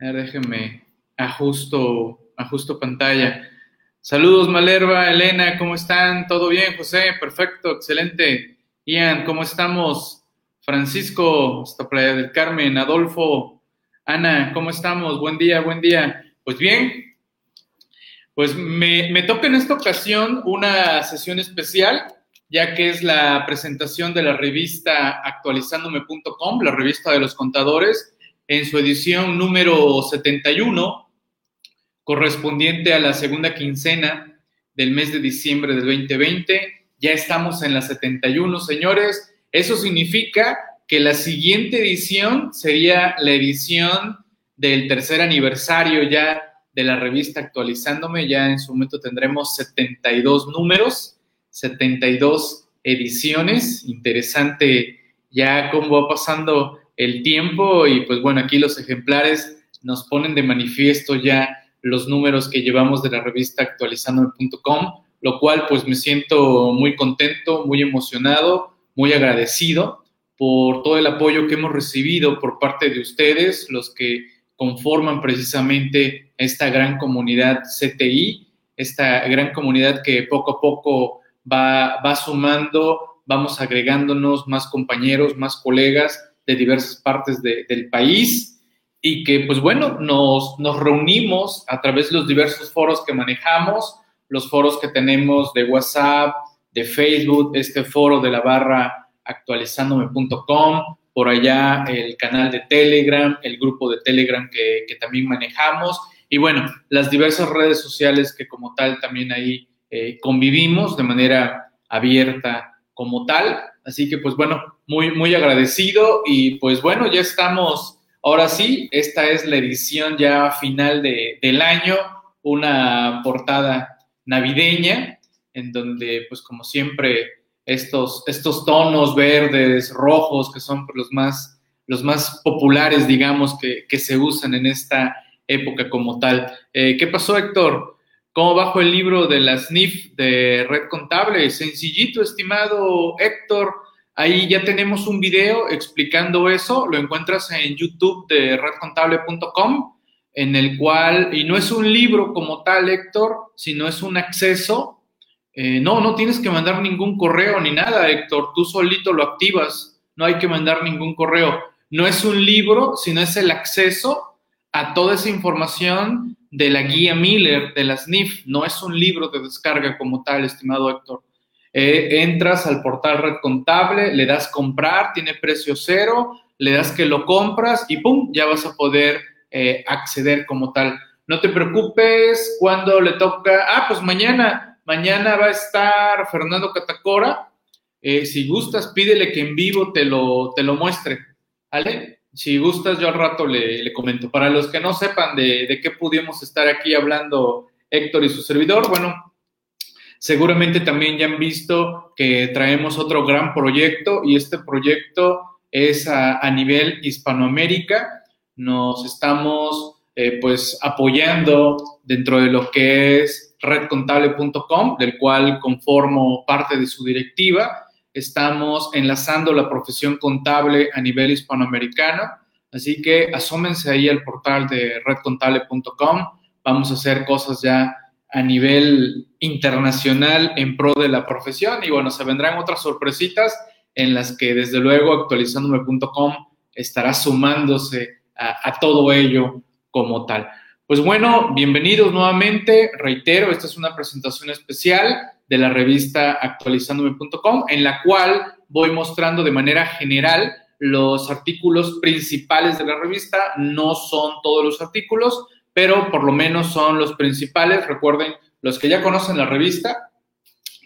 A ver, déjenme ajusto, ajusto pantalla. Saludos, Malerva, Elena, ¿cómo están? ¿Todo bien, José? Perfecto, excelente. Ian, ¿cómo estamos? Francisco, hasta Playa del Carmen, Adolfo, Ana, ¿cómo estamos? Buen día, buen día. Pues bien, pues me, me toca en esta ocasión una sesión especial, ya que es la presentación de la revista actualizándome.com, la revista de los contadores, en su edición número 71 correspondiente a la segunda quincena del mes de diciembre del 2020. Ya estamos en la 71, señores. Eso significa que la siguiente edición sería la edición del tercer aniversario ya de la revista actualizándome. Ya en su momento tendremos 72 números, 72 ediciones. Interesante ya cómo va pasando el tiempo y pues bueno, aquí los ejemplares nos ponen de manifiesto ya los números que llevamos de la revista actualizandome.com, lo cual pues me siento muy contento, muy emocionado, muy agradecido por todo el apoyo que hemos recibido por parte de ustedes, los que conforman precisamente esta gran comunidad CTI, esta gran comunidad que poco a poco va, va sumando, vamos agregándonos más compañeros, más colegas de diversas partes del país y que, pues bueno, nos, nos reunimos a través de los diversos foros que manejamos, los foros que tenemos de WhatsApp, de Facebook, este foro de la barra actualizándome.com, por allá el canal de Telegram, el grupo de Telegram que, que, también manejamos y bueno, las diversas redes sociales que como tal también ahí eh, convivimos de manera abierta como tal. Así que pues bueno, muy, muy agradecido y pues bueno, ya estamos Ahora sí, esta es la edición ya final de, del año, una portada navideña, en donde, pues como siempre, estos, estos tonos verdes, rojos, que son los más, los más populares, digamos, que, que se usan en esta época como tal. Eh, ¿Qué pasó, Héctor? ¿Cómo bajo el libro de la SNIF de Red Contable? Sencillito, estimado Héctor. Ahí ya tenemos un video explicando eso, lo encuentras en YouTube de redcontable.com, en el cual, y no es un libro como tal, Héctor, sino es un acceso. Eh, no, no tienes que mandar ningún correo ni nada, Héctor, tú solito lo activas, no hay que mandar ningún correo. No es un libro, sino es el acceso a toda esa información de la guía Miller, de la SNIF, no es un libro de descarga como tal, estimado Héctor. Eh, entras al portal Red Contable, le das comprar, tiene precio cero, le das que lo compras y ¡pum! Ya vas a poder eh, acceder como tal. No te preocupes cuando le toca, ah, pues mañana, mañana va a estar Fernando Catacora. Eh, si gustas, pídele que en vivo te lo, te lo muestre, ¿vale? Si gustas, yo al rato le, le comento. Para los que no sepan de, de qué pudimos estar aquí hablando Héctor y su servidor, bueno, Seguramente también ya han visto que traemos otro gran proyecto y este proyecto es a, nivel Hispanoamérica. Nos estamos eh, pues apoyando dentro de lo que es redcontable.com, del cual conformo parte de su directiva. Estamos enlazando la profesión contable a nivel hispanoamericano, así que asómense ahí al portal de redcontable.com. Vamos a hacer cosas ya a nivel internacional en pro de la profesión. Y bueno, se vendrán otras sorpresitas en las que desde luego actualizándome.com estará sumándose a, todo ello como tal. Pues bueno, bienvenidos nuevamente. Reitero, esta es una presentación especial de la revista actualizándome.com en la cual voy mostrando de manera general los artículos principales de la revista. No son todos los artículos, pero por lo menos son los principales. Recuerden, los que ya conocen la revista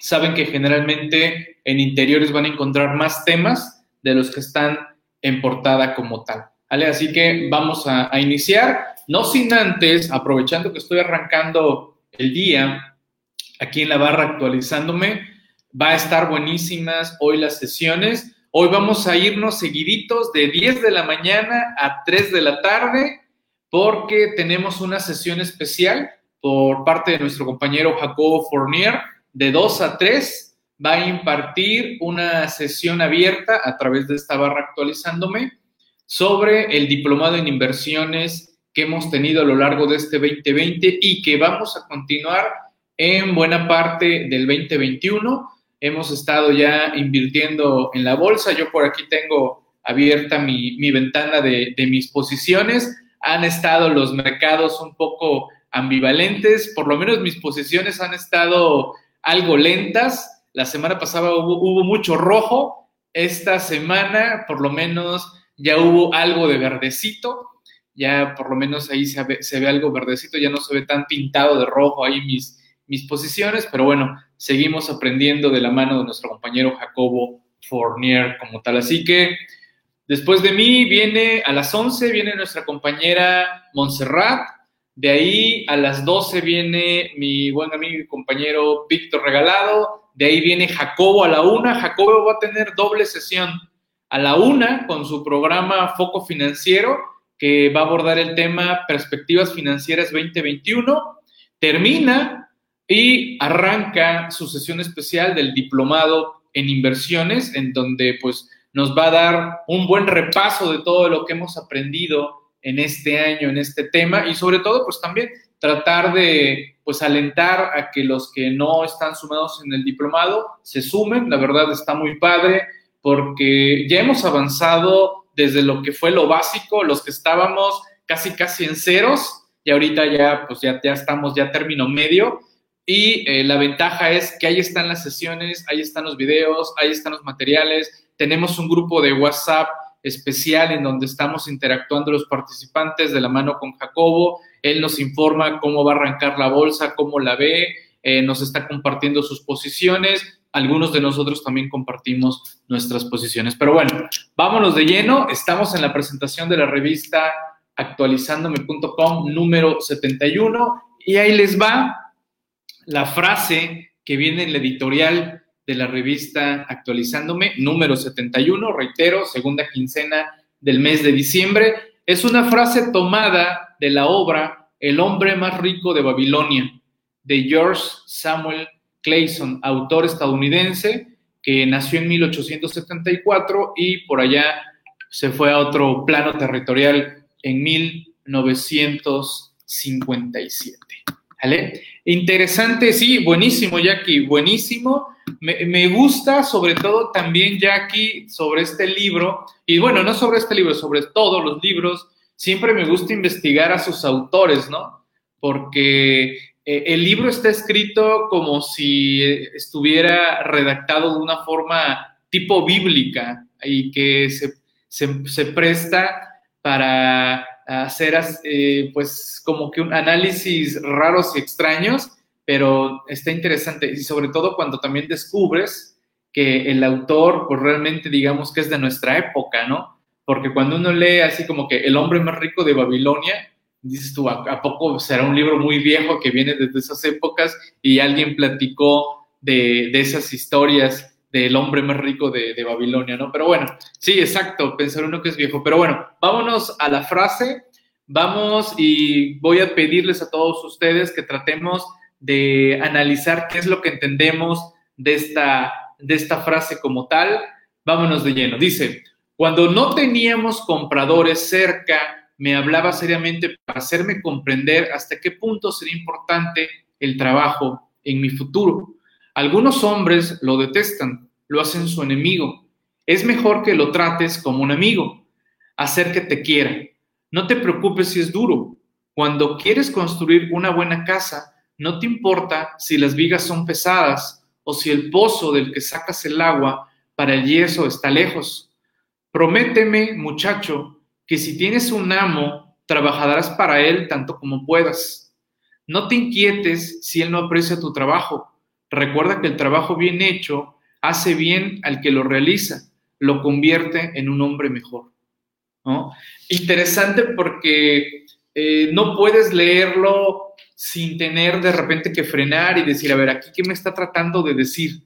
saben que generalmente en interiores van a encontrar más temas de los que están en portada como tal. ¿vale? Así que vamos a, iniciar, no sin antes, aprovechando que estoy arrancando el día aquí en la barra actualizándome, va a estar buenísimas hoy las sesiones. Hoy vamos a irnos seguiditos de 10 de la mañana a 3 de la tarde porque tenemos una sesión especial por parte de nuestro compañero Jacobo Fournier, de 2 a 3, va a impartir una sesión abierta a través de esta barra actualizándome sobre el diplomado en inversiones que hemos tenido a lo largo de este 2020 y que vamos a continuar en buena parte del 2021. Hemos estado ya invirtiendo en la bolsa. Yo por aquí tengo abierta mi, ventana de, de mis posiciones. Han estado los mercados un poco ambivalentes, por lo menos mis posiciones han estado algo lentas. La semana pasada hubo, mucho rojo, esta semana por lo menos ya hubo algo de verdecito, ya por lo menos ahí se ve, se ve, algo verdecito, ya no se ve tan pintado de rojo ahí mis, mis posiciones, pero bueno, seguimos aprendiendo de la mano de nuestro compañero Jacobo Fournier como tal. Así que después de mí viene a las 11, viene nuestra compañera Montserrat, de ahí a las 12 viene mi buen amigo y compañero Víctor Regalado. De ahí viene Jacobo a la una. Jacobo va a tener doble sesión a la una con su programa Foco Financiero, que va a abordar el tema Perspectivas Financieras 2021. Termina y arranca su sesión especial del diplomado en inversiones, en donde pues nos va a dar un buen repaso de todo lo que hemos aprendido en este año, en este tema y sobre todo, pues también tratar de, pues alentar a que los que no están sumados en el diplomado se sumen. La verdad está muy padre porque ya hemos avanzado desde lo que fue lo básico, los que estábamos casi casi en ceros y ahorita ya, pues ya, ya estamos ya término medio. Y eh, la ventaja es que ahí están las sesiones, ahí están los videos, ahí están los materiales. Tenemos un grupo de WhatsApp especial en donde estamos interactuando los participantes de la mano con Jacobo. Él nos informa cómo va a arrancar la bolsa, cómo la ve, eh, nos está compartiendo sus posiciones. Algunos de nosotros también compartimos nuestras posiciones. Pero bueno, vámonos de lleno. Estamos en la presentación de la revista actualizándome.com número 71 y ahí les va la frase que viene en la editorial de la revista Actualizándome, número 71, reitero, segunda quincena del mes de diciembre. Es una frase tomada de la obra El hombre más rico de Babilonia, de George Samuel Clayson, autor estadounidense que nació en 1874 y por allá se fue a otro plano territorial en 1957. ¿Vale? Interesante, sí, buenísimo, Jackie, buenísimo. Me, gusta sobre todo también, Jackie, sobre este libro, y bueno, no sobre este libro, sobre todos los libros, siempre me gusta investigar a sus autores, ¿no? Porque eh, el libro está escrito como si estuviera redactado de una forma tipo bíblica y que se, se presta para hacer eh, pues como que un análisis raros y extraños, pero está interesante y sobre todo cuando también descubres que el autor pues realmente digamos que es de nuestra época, ¿no? Porque cuando uno lee así como que El hombre más rico de Babilonia, dices tú, ¿a, poco será un libro muy viejo que viene desde esas épocas y alguien platicó de, de esas historias del hombre más rico de, Babilonia, ¿no? Pero bueno, sí, exacto, pensar uno que es viejo. Pero bueno, vámonos a la frase. Vamos y voy a pedirles a todos ustedes que tratemos de analizar qué es lo que entendemos de esta, de esta frase como tal. Vámonos de lleno. Dice, cuando no teníamos compradores cerca, me hablaba seriamente para hacerme comprender hasta qué punto sería importante el trabajo en mi futuro. Algunos hombres lo detestan, lo hacen su enemigo. Es mejor que lo trates como un amigo, hacer que te quiera. No te preocupes si es duro. Cuando quieres construir una buena casa, no te importa si las vigas son pesadas o si el pozo del que sacas el agua para el yeso está lejos. Prométeme, muchacho, que si tienes un amo, trabajarás para él tanto como puedas. No te inquietes si él no aprecia tu trabajo Recuerda que el trabajo bien hecho hace bien al que lo realiza, lo convierte en un hombre mejor. Interesante porque eh, no puedes leerlo sin tener de repente que frenar y decir, a ver, aquí qué me está tratando de decir.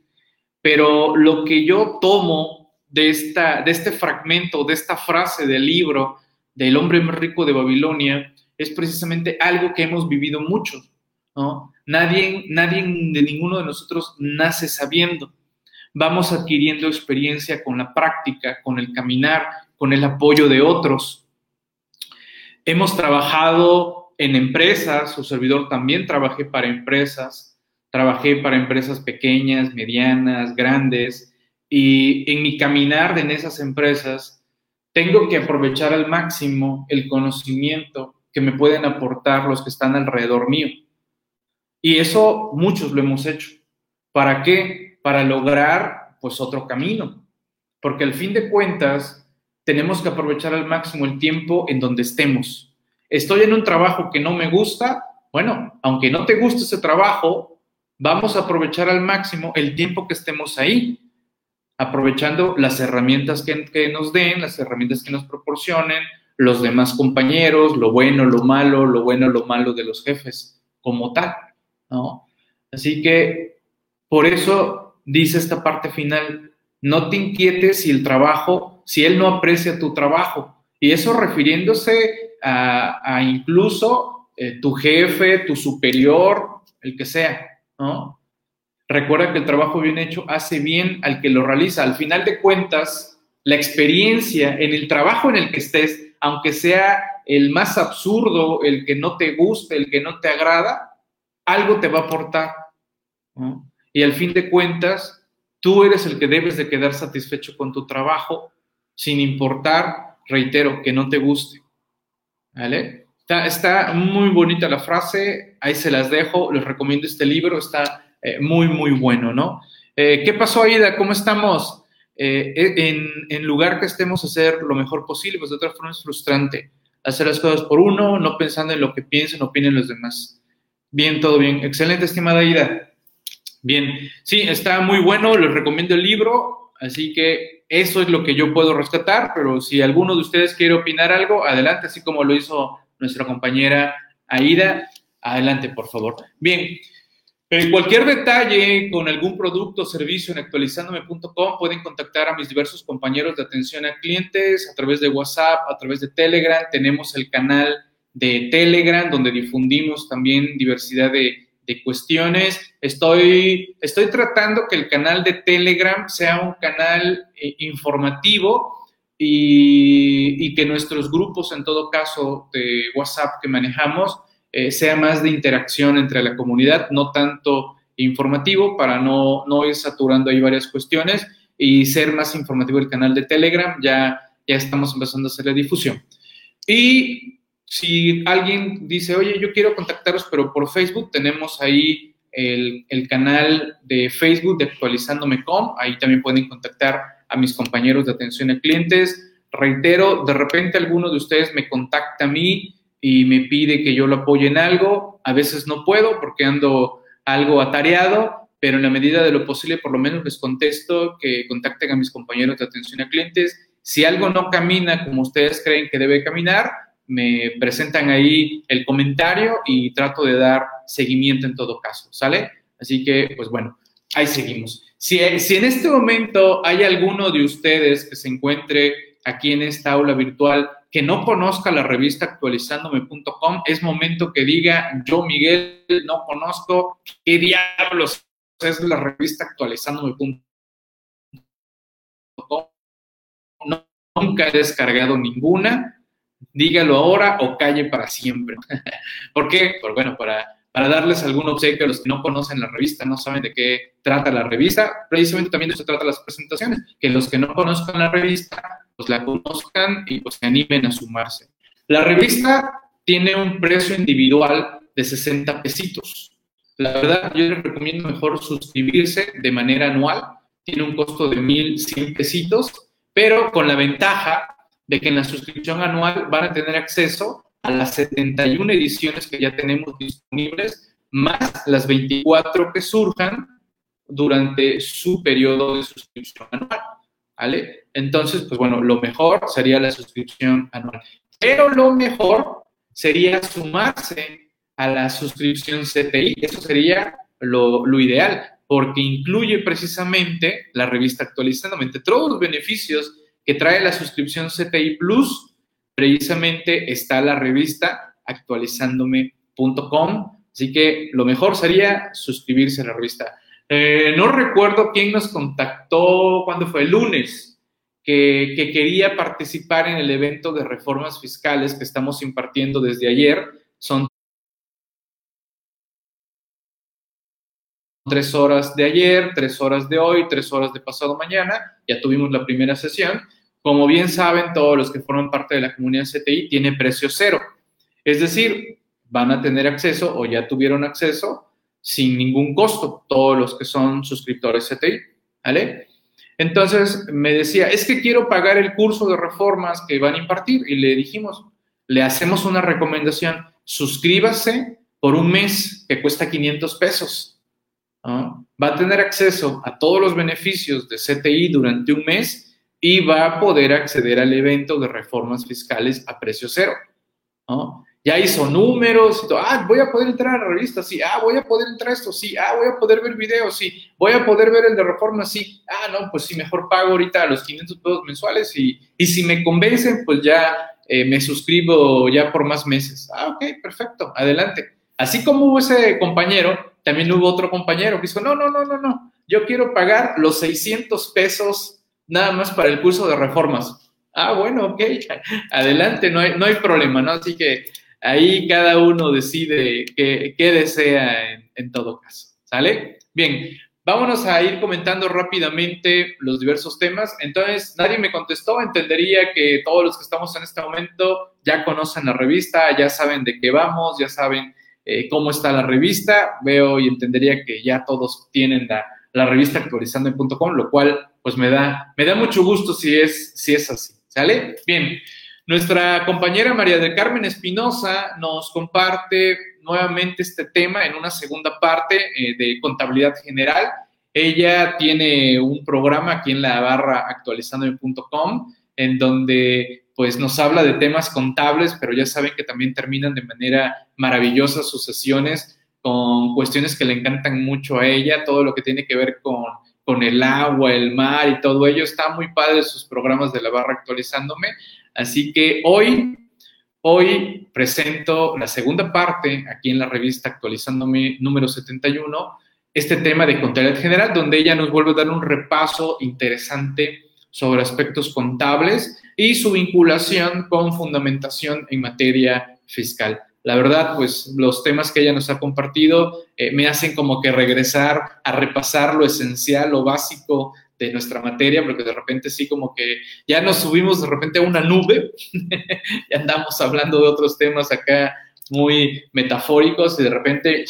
Pero lo que yo tomo de, esta, de este fragmento, de esta frase del libro del hombre más rico de Babilonia, es precisamente algo que hemos vivido muchos. Nadie, nadie de ninguno de nosotros nace sabiendo. Vamos adquiriendo experiencia con la práctica, con el caminar, con el apoyo de otros. hemos trabajado en empresas, su servidor también trabajé para empresas, trabajé para empresas pequeñas, medianas, grandes, y en mi caminar en esas empresas tengo que aprovechar al máximo el conocimiento que me pueden aportar los que están alrededor mío. Y eso muchos lo hemos hecho. ¿Para qué? Para lograr pues otro camino. Porque al fin de cuentas tenemos que aprovechar al máximo el tiempo en donde estemos. Estoy en un trabajo que no me gusta, bueno, aunque no te guste ese trabajo, vamos a aprovechar al máximo el tiempo que estemos ahí, aprovechando las herramientas que, que nos den, las herramientas que nos proporcionen, los demás compañeros, lo bueno, lo malo, lo bueno, lo malo de los jefes, como tal, ¿no? Así que por eso dice esta parte final, no te inquietes si el trabajo, si él no aprecia tu trabajo. Y eso refiriéndose a, incluso eh, tu jefe, tu superior, el que sea, ¿no? Recuerda que el trabajo bien hecho hace bien al que lo realiza. Al final de cuentas, la experiencia en el trabajo en el que estés, aunque sea el más absurdo, el que no te guste, el que no te agrada, algo te va a aportar. Y al fin de cuentas, tú eres el que debes de quedar satisfecho con tu trabajo, sin importar, reitero, que no te guste. ¿Vale? Está, muy bonita la frase, ahí se las dejo, les recomiendo este libro, está eh, muy, muy bueno, ¿no? Eh, ¿Qué pasó, Aida? ¿Cómo estamos? Eh, en, lugar que estemos a hacer lo mejor posible, pues de otra forma es frustrante hacer las cosas por uno, no pensando en lo que piensen o opinen los demás. Bien, todo bien. Excelente, estimada Aida. Bien, sí, está muy bueno, les recomiendo el libro, así que eso es lo que yo puedo rescatar, pero si alguno de ustedes quiere opinar algo, adelante, así como lo hizo nuestra compañera Aida, adelante, por favor. Bien, en cualquier detalle con algún producto o servicio en actualizándome.com pueden contactar a mis diversos compañeros de atención a clientes a través de WhatsApp, a través de Telegram. Tenemos el canal de Telegram donde difundimos también diversidad de, de cuestiones. Estoy, estoy tratando que el canal de Telegram sea un canal eh, informativo y, y, que nuestros grupos, en todo caso, de WhatsApp que manejamos, eh, sea más de interacción entre la comunidad, no tanto informativo para no, no ir saturando ahí varias cuestiones y ser más informativo el canal de Telegram. Ya, ya estamos empezando a hacer la difusión. Y si alguien dice, oye, yo quiero contactaros, pero por Facebook, tenemos ahí el, canal de Facebook de actualizándome.com, ahí también pueden contactar a mis compañeros de atención a clientes. Reitero, de repente alguno de ustedes me contacta a mí y me pide que yo lo apoye en algo, a veces no puedo porque ando algo atareado, pero en la medida de lo posible por lo menos les contesto que contacten a mis compañeros de atención a clientes. Si algo no camina como ustedes creen que debe caminar, me presentan ahí el comentario y trato de dar seguimiento en todo caso, ¿sale? Así que, pues bueno, ahí seguimos. Si, si en este momento hay alguno de ustedes que se encuentre aquí en esta aula virtual que no conozca la revista actualizándome.com, es momento que diga, yo Miguel no conozco qué diablos es la revista actualizándome.com. No, nunca he descargado ninguna, dígalo ahora o calle para siempre. ¿Por qué? Pues bueno, para, para darles algún obsequio a los que no conocen la revista, no saben de qué trata la revista, precisamente también de eso trata las presentaciones, que los que no conozcan la revista, pues la conozcan y pues se animen a sumarse. La revista tiene un precio individual de 60 pesitos. La verdad, yo les recomiendo mejor suscribirse de manera anual. Tiene un costo de 1.100 pesitos, pero con la ventaja de que en la suscripción anual van a tener acceso a las 71 ediciones que ya tenemos disponibles, más las 24 que surjan durante su periodo de suscripción anual. ¿Vale? Entonces, pues bueno, lo mejor sería la suscripción anual. Pero lo mejor sería sumarse a la suscripción CTI. Eso sería lo, lo ideal, porque incluye precisamente la revista actualizadamente todos los beneficios que trae la suscripción CTI Plus, precisamente está la revista actualizándome.com. Así que lo mejor sería suscribirse a la revista. Eh, no recuerdo quién nos contactó, cuando fue? El lunes. que, que quería participar en el evento de reformas fiscales que estamos impartiendo desde ayer. Son tres horas de ayer, tres horas de hoy, tres horas de pasado mañana. Ya tuvimos la primera sesión. Como bien saben, todos los que forman parte de la comunidad CTI tiene precio cero. Es decir, van a tener acceso o ya tuvieron acceso sin ningún costo, todos los que son suscriptores CTI. ¿Vale? Entonces me decía, es que quiero pagar el curso de reformas que van a impartir. Y le dijimos, le hacemos una recomendación, suscríbase por un mes que cuesta 500 pesos va a tener acceso a todos los beneficios de CTI durante un mes y va a poder acceder al evento de reformas fiscales a precio cero. Ya hizo números, y todo. ah, voy a poder entrar a la revista, sí, ah, voy a poder entrar a esto, sí, ah, voy a poder ver videos, sí, voy a poder ver el de reformas, sí, ah, no, pues sí, mejor pago ahorita los 500 pesos mensuales y, y si me convencen, pues ya eh, me suscribo ya por más meses. Ah, ok, perfecto, adelante. Así como hubo ese compañero también hubo otro compañero que dijo, no, no, no, no, no, yo quiero pagar los 600 pesos nada más para el curso de reformas. Ah, bueno, ok, adelante, no hay, no hay problema, ¿no? Así que ahí cada uno decide qué, desea en, en todo caso, ¿sale? Bien, Vámonos a ir comentando rápidamente los diversos temas. Entonces, nadie me contestó. Entendería que todos los que estamos en este momento ya conocen la revista, ya saben de qué vamos, ya saben eh, cómo está la revista. Veo y entendería que ya todos tienen la, la revista actualizando.com, lo cual pues me da, me da mucho gusto si es, si es así. ¿Sale? Bien. Nuestra compañera María del Carmen Espinosa nos comparte nuevamente este tema en una segunda parte eh, de contabilidad general. Ella tiene un programa aquí en la barra actualizando.com en donde pues nos habla de temas contables, pero ya saben que también terminan de manera maravillosa sus sesiones con cuestiones que le encantan mucho a ella, todo lo que tiene que ver con, con el agua, el mar y todo ello. Está muy padre sus programas de la barra actualizándome. Así que hoy, hoy presento la segunda parte aquí en la revista actualizándome número 71, este tema de contabilidad general, donde ella nos vuelve a dar un repaso interesante sobre aspectos contables y su vinculación con fundamentación en materia fiscal. La verdad, pues los temas que ella nos ha compartido eh, me hacen como que regresar a repasar lo esencial, lo básico de nuestra materia, porque de repente sí como que ya nos subimos de repente a una nube y andamos hablando de otros temas acá muy metafóricos y de repente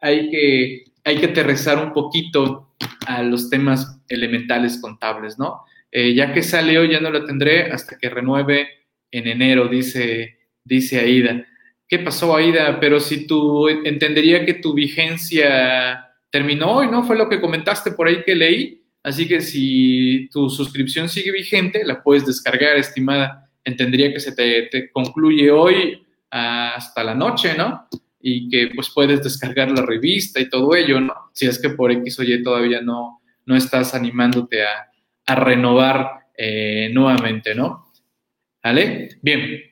hay que, hay que aterrizar un poquito a los temas elementales contables, ¿no? Eh, ya que hoy, ya no lo tendré hasta que renueve en enero, dice, dice Aida. ¿Qué pasó, Aida? Pero si tú entendería que tu vigencia terminó hoy, ¿no? Fue lo que comentaste por ahí que leí. Así que si tu suscripción sigue vigente, la puedes descargar, estimada. Entendería que se te, concluye hoy hasta la noche, ¿no? Y que pues puedes descargar la revista y todo ello, ¿no? Si es que por X o Y todavía no, no estás animándote a, a renovar eh, nuevamente, ¿no? ¿Vale? Bien.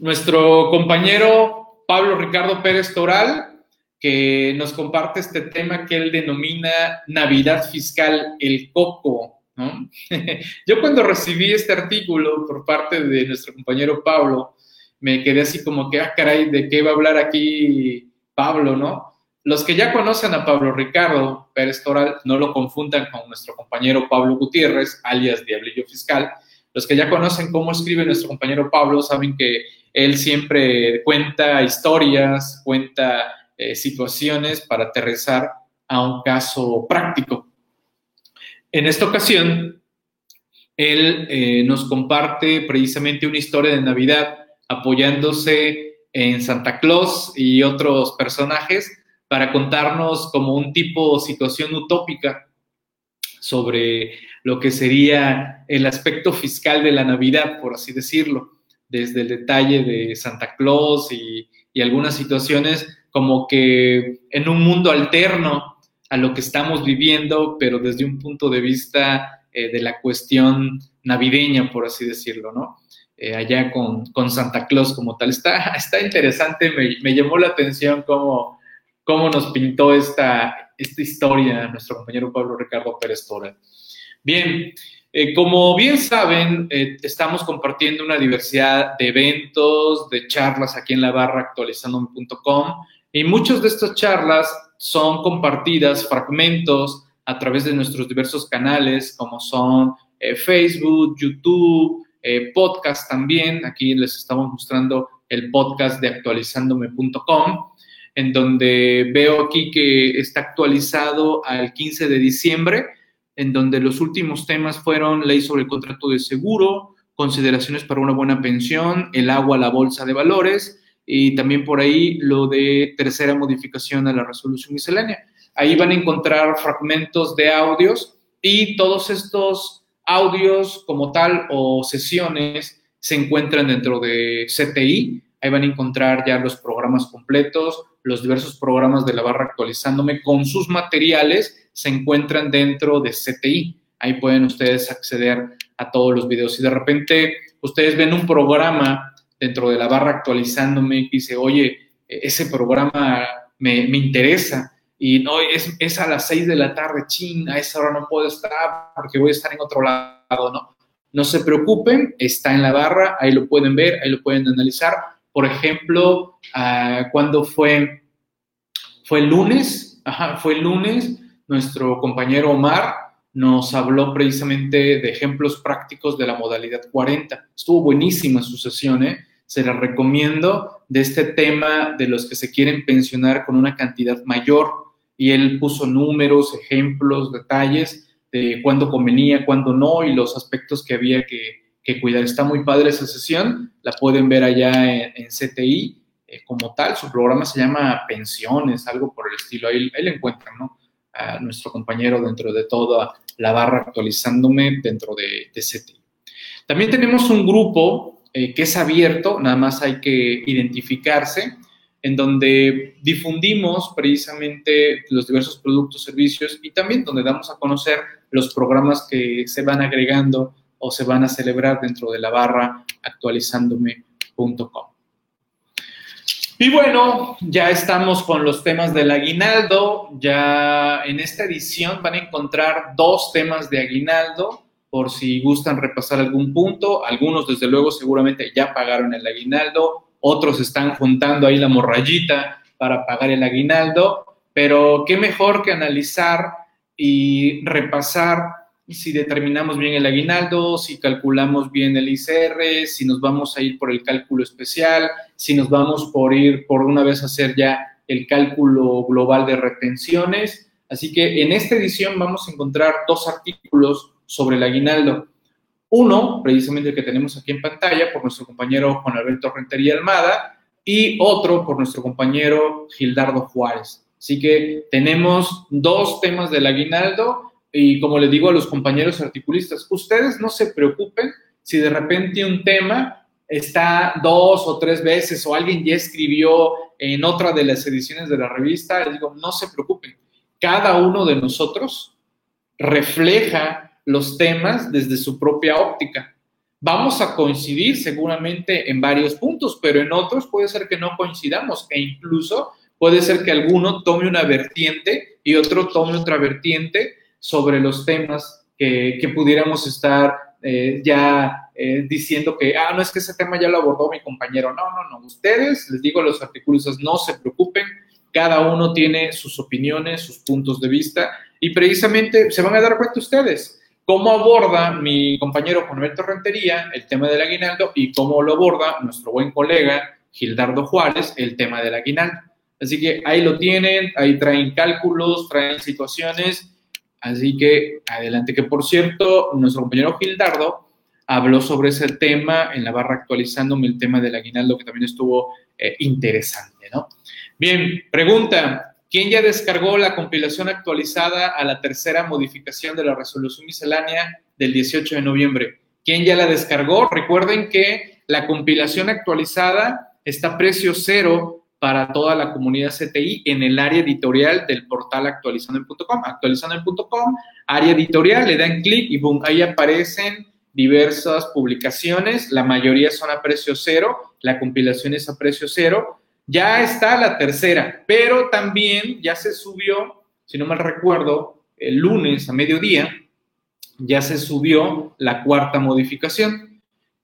Nuestro compañero Pablo Ricardo Pérez Toral, que nos comparte este tema que él denomina Navidad Fiscal, el coco. ¿no? Yo cuando recibí este artículo por parte de nuestro compañero Pablo, me quedé así como que, ah, caray, ¿de qué va a hablar aquí Pablo, no? Los que ya conocen a Pablo Ricardo Pérez Toral no lo confundan con nuestro compañero Pablo Gutiérrez, alias Diablillo Fiscal. Los que ya conocen cómo escribe nuestro compañero Pablo saben que él siempre cuenta historias, cuenta eh, situaciones para aterrizar a un caso práctico. En esta ocasión, él eh, nos comparte precisamente una historia de Navidad apoyándose en Santa Claus y otros personajes para contarnos como un tipo situación utópica sobre lo que sería el aspecto fiscal de la Navidad, por así decirlo, desde el detalle de Santa Claus y, algunas situaciones como que en un mundo alterno a lo que estamos viviendo, pero desde un punto de vista eh, de la cuestión navideña, por así decirlo, ¿no? Eh, allá con, Santa Claus como tal. Está, está interesante, me, me llamó la atención cómo cómo nos pintó esta, esta historia nuestro compañero Pablo Ricardo Pérez Torres. Bien, Eh, como bien saben, eh, estamos compartiendo una diversidad de eventos, de charlas aquí en la barra actualizandome.com y muchas de estas charlas son compartidas, fragmentos, a través de nuestros diversos canales como son eh, Facebook, YouTube, podcast también. Aquí les estamos mostrando el podcast de actualizandome.com, en donde veo aquí que está actualizado al 15 de diciembre en donde los últimos temas fueron ley sobre el contrato de seguro, consideraciones para una buena pensión, el agua, la bolsa de valores y también por ahí lo de tercera modificación a la resolución miscelánea. Ahí van a encontrar fragmentos de audios y todos estos audios como tal o sesiones se encuentran dentro de CTI. Ahí van a encontrar ya los programas completos, los diversos programas de la barra actualizándome con sus materiales se encuentran dentro de CTI. Ahí pueden ustedes acceder a todos los videos. Si de repente ustedes ven un programa dentro de la barra actualizándome y dice, oye, ese programa me, interesa y no, es, es, a las 6 de la tarde, chin, a esa hora no puedo estar porque voy a estar en otro lado, ¿no? No se preocupen, está en la barra, ahí lo pueden ver, ahí lo pueden analizar. Por ejemplo, uh, cuando fue, fue el lunes, ajá, fue el lunes, nuestro compañero Omar nos habló precisamente de ejemplos prácticos de la modalidad 40. Estuvo buenísima su sesión, ¿eh? se la recomiendo, de este tema de los que se quieren pensionar con una cantidad mayor. Y él puso números, ejemplos, detalles de cuándo convenía, cuándo no y los aspectos que había que, cuidar. Está muy padre esa sesión, la pueden ver allá en, CTI eh, como tal. Su programa se llama Pensiones, algo por el estilo. Ahí, ahí lo encuentran, ¿no? a nuestro compañero dentro de toda la barra actualizándome dentro de, de CTI. También tenemos un grupo eh, que es abierto, nada más hay que identificarse, en donde difundimos precisamente los diversos productos, servicios y también donde damos a conocer los programas que se van agregando o se van a celebrar dentro de la barra actualizándome.com. Y bueno, ya estamos con los temas del aguinaldo. Ya en esta edición van a encontrar dos temas de aguinaldo por si gustan repasar algún punto. Algunos, desde luego, seguramente ya pagaron el aguinaldo. Otros están juntando ahí la morrayita para pagar el aguinaldo. Pero qué mejor que analizar y repasar si determinamos bien el aguinaldo, si calculamos bien el ICR, si nos vamos a ir por el cálculo especial, si nos vamos por ir por una vez a hacer ya el cálculo global de retenciones. Así que en esta edición vamos a encontrar dos artículos sobre el aguinaldo. Uno, precisamente el que tenemos aquí en pantalla, por nuestro compañero Juan Alberto Rentería Almada, y otro por nuestro compañero Gildardo Juárez. Así que tenemos dos temas del aguinaldo y como les digo a los compañeros articulistas, ustedes no se preocupen si de repente un tema está dos o tres veces o alguien ya escribió en otra de las ediciones de la revista, les digo, no se preocupen. Cada uno de nosotros refleja los temas desde su propia óptica. Vamos a coincidir seguramente en varios puntos, pero en otros puede ser que no coincidamos e incluso puede ser que alguno tome una vertiente y otro tome otra vertiente sobre los temas que, pudiéramos estar eh, ya eh, diciendo que, ah, no es que ese tema ya lo abordó mi compañero. No, no, no. Ustedes, les digo a los articulistas, no se preocupen. Cada uno tiene sus opiniones, sus puntos de vista y precisamente se van a dar cuenta ustedes cómo aborda mi compañero Juan Alberto Rentería el tema del aguinaldo y cómo lo aborda nuestro buen colega Gildardo Juárez el tema del aguinaldo. Así que ahí lo tienen, ahí traen cálculos, traen situaciones Así que adelante, que por cierto, nuestro compañero Gildardo habló sobre ese tema en la barra actualizándome el tema del aguinaldo, que también estuvo eh, interesante, ¿no? Bien, pregunta, ¿quién ya descargó la compilación actualizada a la tercera modificación de la resolución miscelánea del 18 de noviembre? ¿Quién ya la descargó? Recuerden que la compilación actualizada está a precio cero para toda la comunidad CTI en el área editorial del portal actualizando.com. Actualizando.com, área editorial, le dan clic y boom, ahí aparecen diversas publicaciones, la mayoría son a precio cero, la compilación es a precio cero. Ya está la tercera, pero también ya se subió, si no mal recuerdo, el lunes a mediodía, ya se subió la cuarta modificación,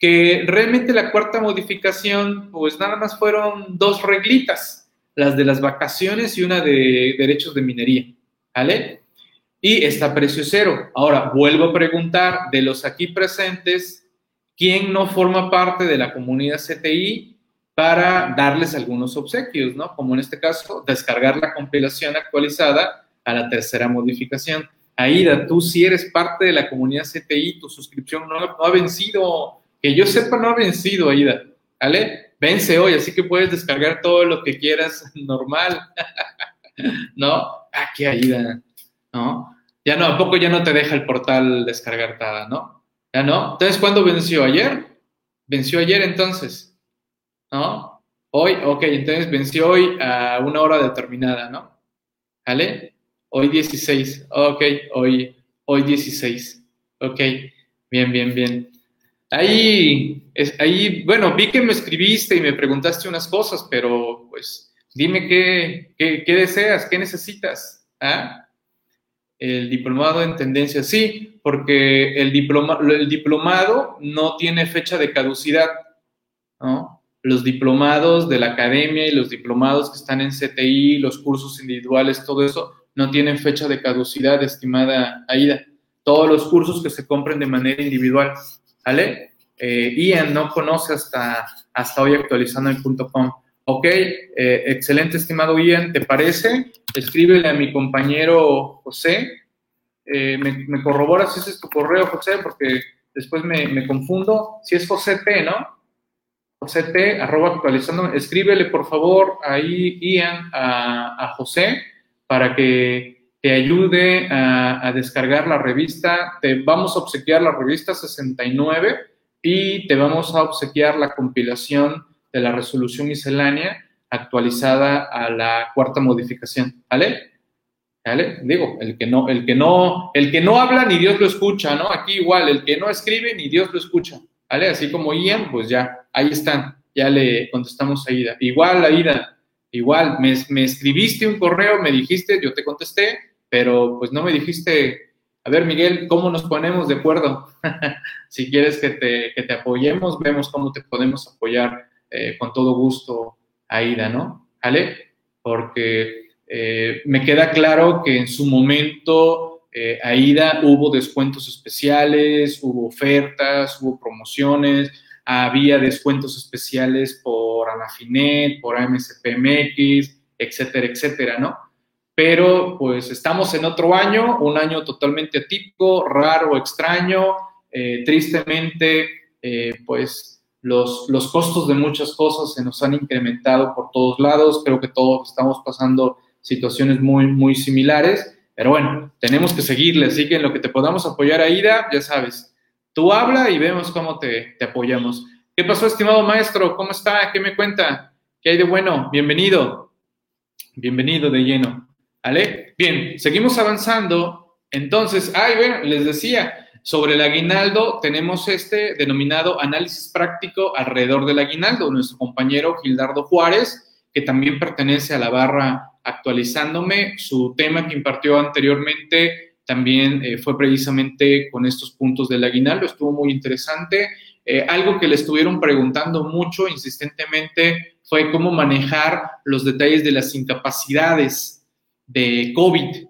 que realmente la cuarta modificación, pues nada más fueron dos reglitas, las de las vacaciones y una de derechos de minería, ¿vale? Y está precio cero. Ahora, vuelvo a preguntar, de los aquí presentes, ¿quién no forma parte de la comunidad CTI para darles algunos obsequios, ¿no? Como en este caso, descargar la compilación actualizada a la tercera modificación. Aida, tú si eres parte de la comunidad CTI, tu suscripción no, ha vencido, que yo sepa no ha vencido, Aida, ¿vale? Vence hoy, así que puedes descargar todo lo que quieras normal, ¿no? Ah, qué Aida, ¿no? Ya no, ¿a poco ya no te deja el portal descargar nada, no? Ya no. Entonces, ¿cuándo venció? ¿Ayer? Venció ayer entonces, ¿no? Hoy, ok, entonces venció hoy a una hora determinada, ¿no? ¿Vale? Hoy 16. Ok, hoy, hoy 16. Ok, bien, bien, bien. Ahí, es, ahí, bueno, vi que me escribiste y me preguntaste unas cosas, pero pues dime qué, qué, deseas, qué necesitas. ¿Ah? El diplomado en tendencia, sí, porque el, el diplomado no tiene fecha de caducidad, ¿no? Los diplomados de la academia y los diplomados que están en CTI, los cursos individuales, todo eso, no tienen fecha de caducidad, estimada Aida. Todos los cursos que se compren de manera individual, ¿vale? Eh, Ian no conoce hasta, hasta hoy actualizando en punto .com. Ok, eh, excelente, estimado Ian, ¿te parece? Escríbele a mi compañero José. Eh, me, corrobora si ese es tu correo, José, porque después me, confundo. Si es José T, ¿no? José T, arroba actualizando. Escríbele, por favor, ahí, Ian, a, a José para que te ayude a, descargar la revista. Te vamos a obsequiar la revista 69 y te vamos a obsequiar la compilación de la resolución miscelánea actualizada a la cuarta modificación. ¿Vale? ¿Vale? Digo, el que no, el que no, el que no habla ni Dios lo escucha, ¿no? Aquí igual, el que no escribe ni Dios lo escucha. ¿Vale? Así como Ian, pues ya, ahí están. Ya le contestamos a Ida. Igual a Ida, igual, me, escribiste un correo, me dijiste, yo te contesté, pero pues no me dijiste, a ver, Miguel, ¿cómo nos ponemos de acuerdo? si quieres que te, apoyemos, vemos cómo te podemos apoyar eh, con todo gusto, Aida, ¿no? ¿Vale? Porque eh, me queda claro que en su momento, eh, Aida, hubo descuentos especiales, hubo ofertas, hubo promociones, había descuentos especiales por Anafinet, por AMSPMX, etcétera, etcétera, ¿no? Pero pues estamos en otro año, un año totalmente atípico, raro, extraño, eh, tristemente, eh, pues los, los costos de muchas cosas se nos han incrementado por todos lados, creo que todos estamos pasando situaciones muy, muy similares, pero bueno, tenemos que seguirle, así que en lo que te podamos apoyar, Aida, ya sabes, Tú habla y vemos cómo te, apoyamos. ¿Qué pasó, estimado maestro? ¿Cómo está? ¿Qué me cuenta? ¿Qué hay de bueno? Bienvenido. Bienvenido de lleno. Bien, seguimos avanzando. Entonces, ay, bueno, les decía, sobre el aguinaldo tenemos este denominado análisis práctico alrededor del aguinaldo. Nuestro compañero Gildardo Juárez, que también pertenece a la barra actualizándome, su tema que impartió anteriormente también eh, fue precisamente con estos puntos del aguinaldo, estuvo muy interesante. Eh, algo que le estuvieron preguntando mucho, insistentemente, fue cómo manejar los detalles de las incapacidades de COVID,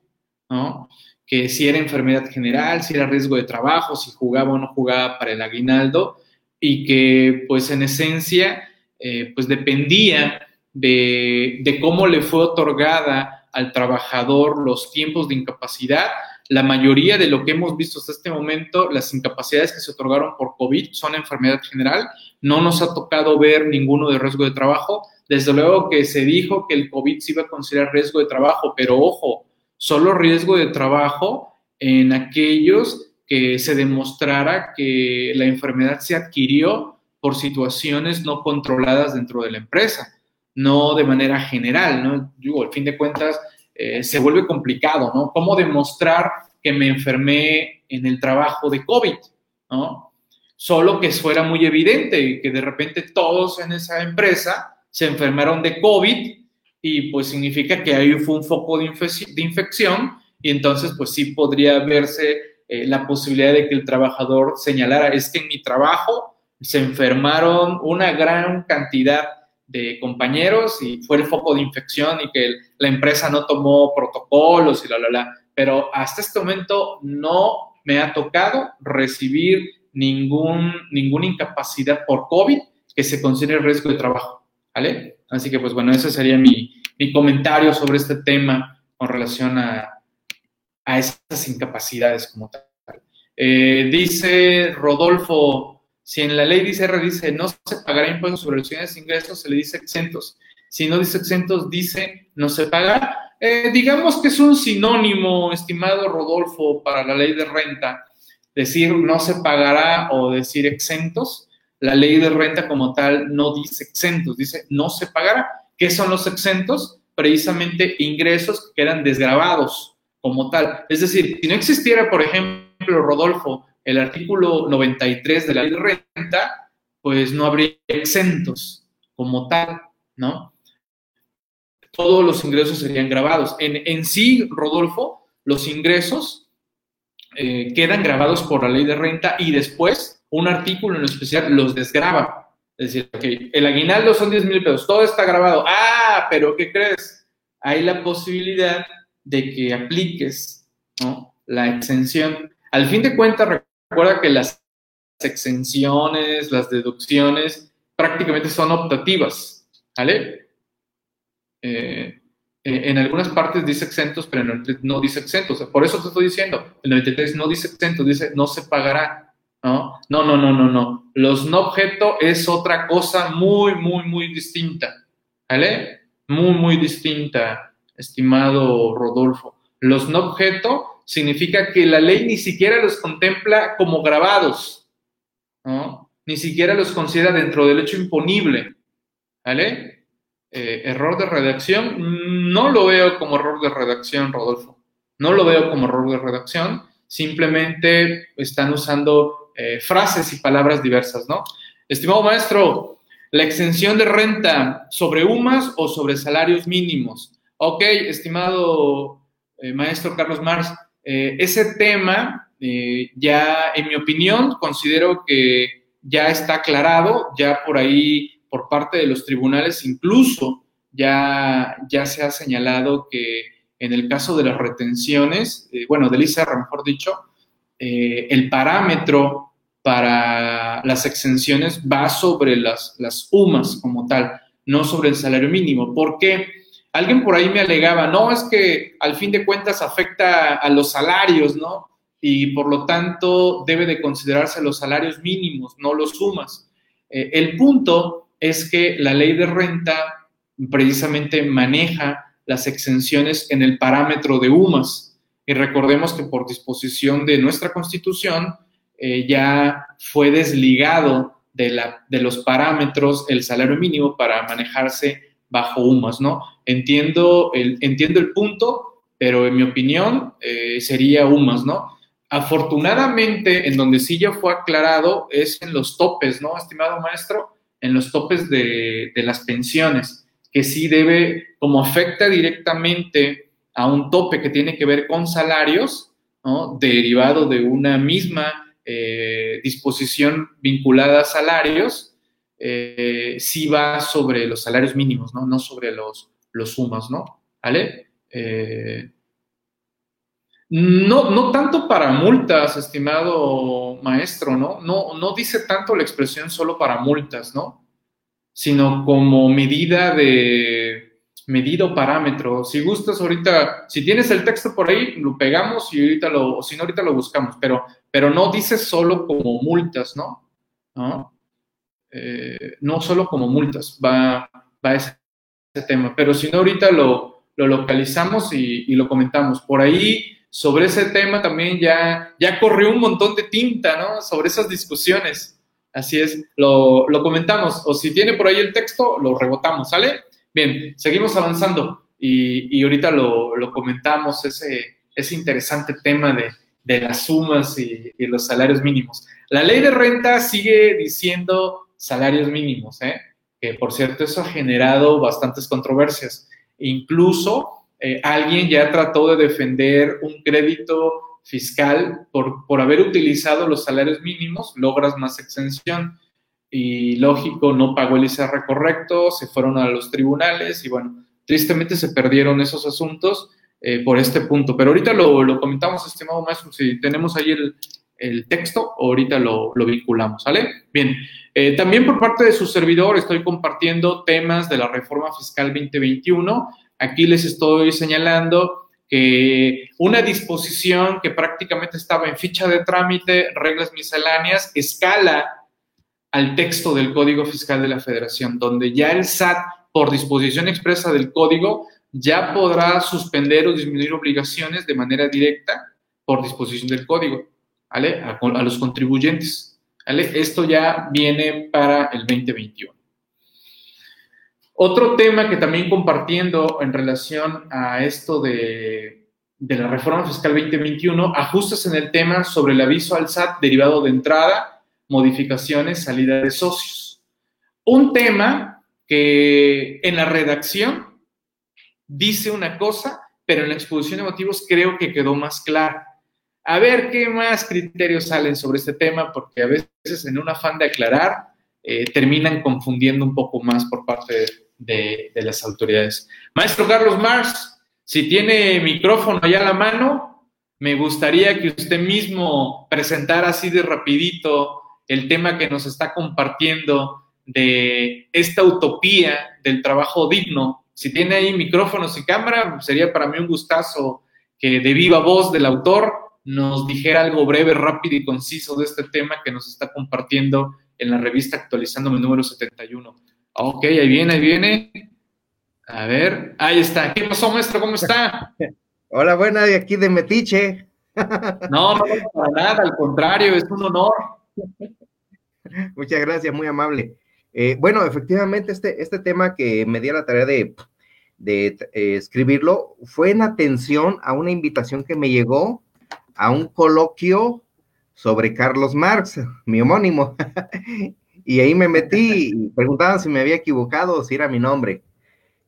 ¿no? Que si era enfermedad general, si era riesgo de trabajo, si jugaba o no jugaba para el aguinaldo, y que, pues, en esencia, eh, pues dependía de, de cómo le fue otorgada al trabajador los tiempos de incapacidad, la mayoría de lo que hemos visto hasta este momento, las incapacidades que se otorgaron por COVID son enfermedad general. No nos ha tocado ver ninguno de riesgo de trabajo. Desde luego que se dijo que el COVID se iba a considerar riesgo de trabajo, pero ojo, solo riesgo de trabajo en aquellos que se demostrara que la enfermedad se adquirió por situaciones no controladas dentro de la empresa, no de manera general, ¿no? Digo, al fin de cuentas, eh, se vuelve complicado, ¿no? ¿Cómo demostrar que me enfermé en el trabajo de COVID, ¿no? Solo que fuera muy evidente que de repente todos en esa empresa se enfermaron de COVID y pues significa que ahí fue un foco de, infección y entonces pues sí podría verse eh, la posibilidad de que el trabajador señalara, es que en mi trabajo se enfermaron una gran cantidad de compañeros y fue el foco de infección y que la empresa no tomó protocolos y la, la, la. Pero hasta este momento no me ha tocado recibir ningún, ninguna incapacidad por COVID que se considere riesgo de trabajo, ¿vale? Así que, pues bueno, ese sería mi, mi comentario sobre este tema con relación a, a esas incapacidades como tal. Eh, dice Rodolfo, si en la ley dice R, dice no se pagará impuestos sobre los bienes ingresos, se le dice exentos. Si no dice exentos, dice no se paga. Eh, digamos que es un sinónimo, estimado Rodolfo, para la ley de renta. Decir no se pagará o decir exentos. La ley de renta como tal no dice exentos, dice no se pagará. ¿Qué son los exentos? Precisamente ingresos que quedan desgrabados como tal. Es decir, si no existiera, por ejemplo, Rodolfo, el artículo 93 de la ley de renta, pues no habría exentos como tal, ¿no? Todos los ingresos serían grabados. En, en sí, Rodolfo, los ingresos eh, quedan grabados por la ley de renta y después un artículo en especial los desgraba. Es decir, okay, el aguinaldo son 10 mil pesos, todo está grabado. Ah, pero ¿qué crees? Hay la posibilidad de que apliques la exención. Al fin de cuentas, recuerda que las exenciones, las deducciones, prácticamente son optativas, ¿vale? Eh en algunas partes dice exentos, pero no dice exentos. Por eso te estoy diciendo, el 93 no dice exentos, dice no se pagará. ¿no? No, no, no, no, no. Los no objeto es otra cosa muy, muy, muy distinta. ¿Vale? Muy, muy distinta, estimado Rodolfo. Los no objeto significa que la ley ni siquiera los contempla como grabados, ¿no? Ni siquiera los considera dentro del hecho imponible, ¿vale? Eh, error de redacción, no lo veo como error de redacción, Rodolfo. No lo veo como error de redacción, simplemente están usando eh, frases y palabras diversas, ¿no? Estimado maestro, la exención de renta sobre UMAS o sobre salarios mínimos. Ok, estimado eh, maestro Carlos Mars, ese tema ya, en mi opinión, considero que ya está aclarado, ya por ahí, por parte de los tribunales, incluso ya, ya se ha señalado que en el caso de las retenciones, eh, bueno, del ICR, mejor dicho, eh, el parámetro para las exenciones va sobre las, las UMAS como tal, no sobre el salario mínimo. ¿Por qué? Alguien por ahí me alegaba, no, es que al fin de cuentas afecta a los salarios, ¿no? Y por lo tanto debe de considerarse los salarios mínimos, no los sumas. Eh, el punto es que la ley de renta precisamente maneja las exenciones en el parámetro de UMAS. Y recordemos que por disposición de nuestra constitución eh, ya fue desligado de, la, de los parámetros el salario mínimo para manejarse bajo UMAS, ¿no? Entiendo el, entiendo el punto, pero en mi opinión eh, sería UMAS, ¿no? Afortunadamente, en donde sí ya fue aclarado es en los topes, ¿no, estimado maestro? En los topes de, las pensiones, que sí debe, como afecta directamente a un tope que tiene que ver con salarios, ¿no? Derivado de una misma eh, disposición vinculada a salarios, eh, sí va sobre los salarios mínimos, ¿no? No sobre los, los sumas, ¿no? ¿Vale? Eh, no, no tanto para multas, estimado maestro, ¿no? ¿no? No dice tanto la expresión solo para multas, ¿no? Sino como medida de medida o parámetro. Si gustas ahorita, si tienes el texto por ahí, lo pegamos y ahorita lo, si no, ahorita lo buscamos, pero, pero no dice solo como multas, ¿no? ¿No? Eh, no solo como multas, va, va ese, tema, pero si no, ahorita lo, lo localizamos y, y, lo comentamos. Por ahí, sobre ese tema también ya, ya corrió un montón de tinta, ¿no? Sobre esas discusiones. Así es, lo, lo comentamos. O si tiene por ahí el texto, lo rebotamos, ¿sale? Bien, seguimos avanzando y, y ahorita lo, lo, comentamos, ese, ese interesante tema de, de las sumas y, y los salarios mínimos. La ley de renta sigue diciendo salarios mínimos, ¿eh? que por cierto eso ha generado bastantes controversias. Incluso eh, alguien ya trató de defender un crédito fiscal por, por haber utilizado los salarios mínimos, logras más exención. Y lógico, no pagó el ISR correcto, se fueron a los tribunales y bueno, tristemente se perdieron esos asuntos eh, por este punto. Pero ahorita lo, lo, comentamos, estimado maestro, si tenemos ahí el, el texto, ahorita lo, lo, vinculamos, ¿vale? Bien, eh, también por parte de su servidor estoy compartiendo temas de la reforma fiscal 2021. Aquí les estoy señalando que una disposición que prácticamente estaba en ficha de trámite, reglas misceláneas, escala al texto del Código Fiscal de la Federación, donde ya el SAT, por disposición expresa del código, ya podrá suspender o disminuir obligaciones de manera directa por disposición del código, ¿vale? A, los contribuyentes, ¿vale? Esto ya viene para el 2021. Otro tema que también compartiendo en relación a esto de, la reforma fiscal 2021, ajustes en el tema sobre el aviso al SAT derivado de entrada, modificaciones, salida de socios. Un tema que en la redacción dice una cosa, pero en la exposición de motivos creo que quedó más claro. A ver qué más criterios salen sobre este tema, porque a veces en un afán de aclarar eh, terminan confundiendo un poco más por parte de de, las autoridades. Maestro Carlos Mars, si tiene micrófono allá a la mano, me gustaría que usted mismo presentara así de rapidito el tema que nos está compartiendo de esta utopía del trabajo digno. Si tiene ahí micrófonos y cámara, sería para mí un gustazo que de viva voz del autor nos dijera algo breve, rápido y conciso de este tema que nos está compartiendo en la revista Actualizándome número 71. Ok, ahí viene, ahí viene. A ver, ahí está. ¿Qué pasó, maestro? ¿Cómo está? Hola, buena, de aquí de Metiche. No, no, para nada, al contrario, es un honor. Muchas gracias, muy amable. Eh, bueno, efectivamente, este, este tema que me di la tarea de, de eh, escribirlo fue en atención a una invitación que me llegó a un coloquio sobre Carlos Marx, mi homónimo. Y ahí me metí y preguntaban si me había equivocado o si era mi nombre.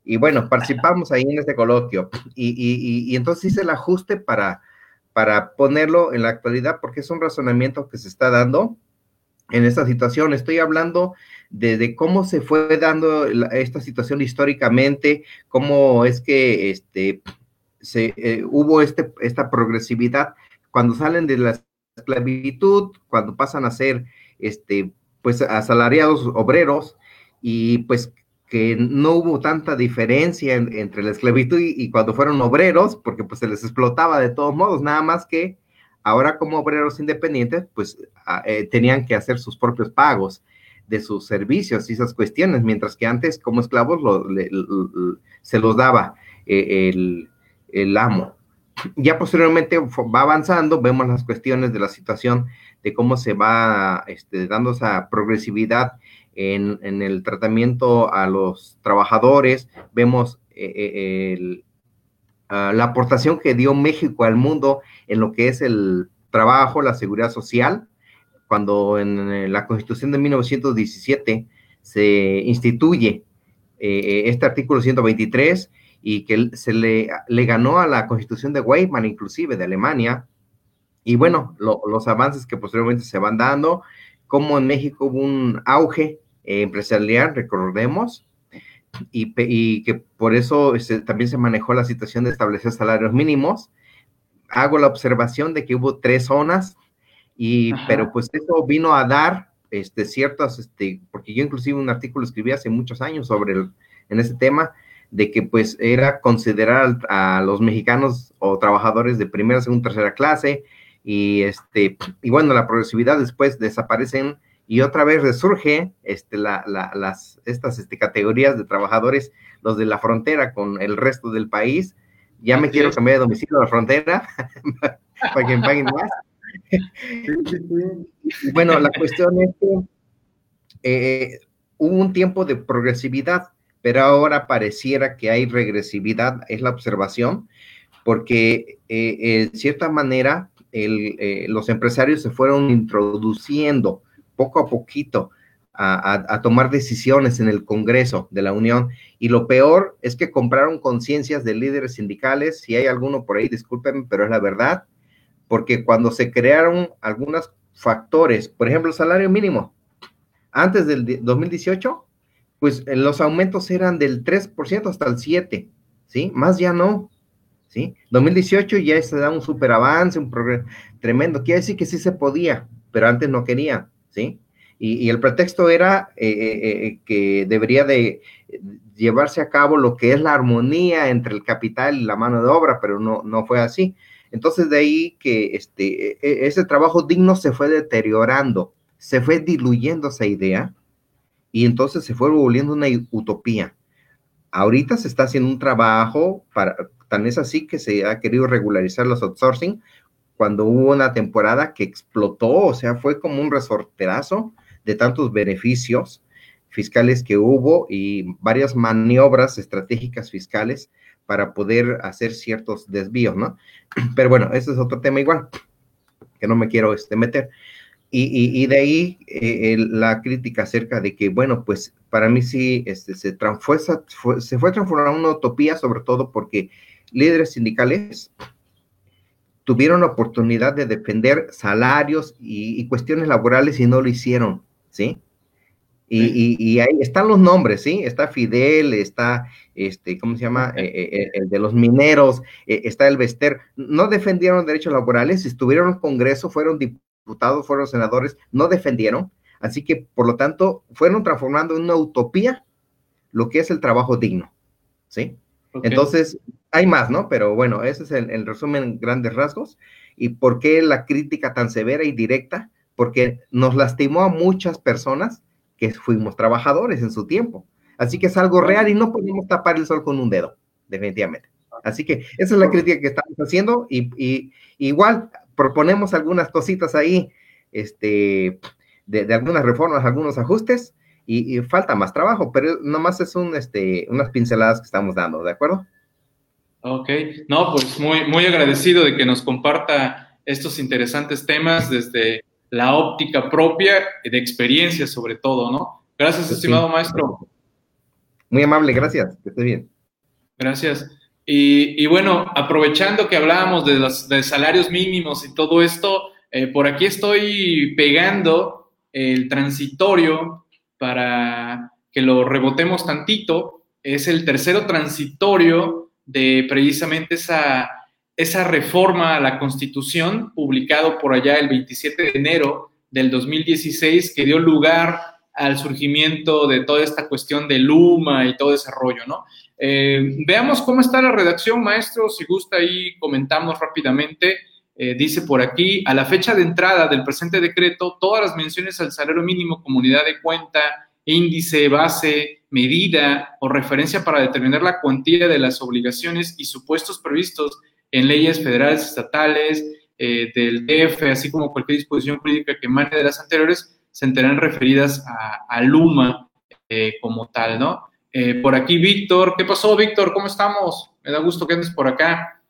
Y bueno, participamos ahí en este coloquio. Y, y, y, entonces hice el ajuste para, para ponerlo en la actualidad porque es un razonamiento que se está dando en esta situación. Estoy hablando de, cómo se fue dando esta situación históricamente, cómo es que este, se, eh, hubo este, esta progresividad cuando salen de la esclavitud, cuando pasan a ser este, pues asalariados obreros y pues que no hubo tanta diferencia entre la esclavitud y, cuando fueron obreros, porque pues se les explotaba de todos modos, nada más que ahora como obreros independientes, pues eh, tenían que hacer sus propios pagos de sus servicios y esas cuestiones, mientras que antes como esclavos se los daba eh, el, el amo. Ya posteriormente va avanzando, vemos las cuestiones de la situación de cómo se va este, dando esa progresividad en, el tratamiento a los trabajadores. Vemos eh, eh, ah, la aportación que dio México al mundo en lo que es el trabajo, la seguridad social, cuando en la Constitución de 1917 se instituye eh, este artículo 123 y que se le, le ganó a la Constitución de Weimar, inclusive de Alemania, y bueno, los avances que posteriormente se van dando, como en México hubo un auge eh, empresarial, recordemos, y, que por eso este, también se manejó la situación de establecer salarios mínimos. Hago la observación de que hubo tres zonas, y, pero pues eso vino a dar este, ciertas, este, porque yo inclusive un artículo escribí hace muchos años sobre el, en ese tema, de que pues era considerar a los mexicanos o trabajadores de primera, segunda, tercera clase, y este, y bueno, la progresividad después desaparecen y otra vez resurge este, la, las, estas este, categorías de trabajadores, los de la frontera con el resto del país. Ya me quiero cambiar de domicilio a la frontera para que me paguen más. bueno, la cuestión es que eh, hubo un tiempo de progresividad, pero ahora pareciera que hay regresividad, es la observación, porque eh, en cierta manera eh, los empresarios se fueron introduciendo poco a poquito a, tomar decisiones en el Congreso de la Unión. Y lo peor es que compraron conciencias de líderes sindicales. Si hay alguno por ahí, discúlpenme, pero es la verdad. porque cuando se crearon algunos factores, por ejemplo, el salario mínimo, antes del 2018, pues eh, los aumentos eran del 3% hasta el 7%, ¿sí? Más ya no, ¿sí? 2018 ya se da un super avance, un progreso tremendo, quiere decir que sí se podía, pero antes no quería, ¿sí? Y, el pretexto era eh, eh, que debería de llevarse a cabo lo que es la armonía entre el capital y la mano de obra, pero no, no fue así. Entonces de ahí que este, e, e, ese trabajo digno se fue deteriorando, se fue diluyendo esa idea y entonces se fue volviendo una utopía. Ahorita se está haciendo un trabajo para, tan es así que se ha querido regularizar los outsourcing cuando hubo una temporada que explotó, o sea, fue como un resorterazo de tantos beneficios fiscales que hubo y varias maniobras estratégicas fiscales para poder hacer ciertos desvíos, ¿no? Pero bueno, ese es otro tema igual, que no me quiero este, meter. Y, y, de ahí eh, la crítica acerca de que, bueno, pues para mí sí este, se, fue, se fue transformando una utopía, sobre todo porque líderes sindicales tuvieron la oportunidad de defender salarios y, cuestiones laborales y no lo hicieron, ¿sí? Y, ahí están los nombres, ¿sí? Está Fidel, está, este, ¿cómo se llama? Eh, eh, el de los mineros, está el Vester. No defendieron derechos laborales, estuvieron en el Congreso, fueron diputados diputados, fueron senadores, no defendieron. Así que, por lo tanto, fueron transformando en una utopía lo que es el trabajo digno. ¿Sí? Entonces, hay más, ¿no? Pero bueno, ese es el, resumen en grandes rasgos. ¿Y por qué la crítica tan severa y directa? Porque nos lastimó a muchas personas que fuimos trabajadores en su tiempo. Así que es algo real y no podemos tapar el sol con un dedo, definitivamente. Así que esa es la crítica que estamos haciendo y, y igual proponemos algunas cositas ahí, este, de, algunas reformas, algunos ajustes, y, falta más trabajo, pero nomás es un, este, unas pinceladas que estamos dando, ¿de acuerdo? Ok, no, pues muy, muy agradecido de que nos comparta estos interesantes temas desde la óptica propia y de experiencia sobre todo, ¿no? Gracias, pues estimado maestro. Muy amable, gracias, que esté bien. Gracias. Y, bueno, aprovechando que hablábamos de de salarios mínimos y todo esto, eh, por aquí estoy pegando el transitorio para que lo rebotemos tantito. Es el tercero transitorio de precisamente esa, esa reforma a la Constitución, publicado por allá el 27 de enero del 2016, que dio lugar al surgimiento de toda esta cuestión de Luma y todo ese rollo, ¿no? Eh, veamos cómo está la redacción, maestro. Si gusta, ahí comentamos rápidamente. Eh, dice por aquí, a la fecha de entrada del presente decreto, todas las menciones al salario mínimo, comunidad de cuenta, índice, base, medida o referencia para determinar la cuantía de las obligaciones y supuestos previstos en leyes federales, estatales, eh, del DF, así como cualquier disposición jurídica que emane de las anteriores, se enterarán referidas a, Luma como tal, ¿no? Eh, por aquí Víctor, ¿qué pasó Víctor? ¿Cómo estamos? Me da gusto que andes por acá.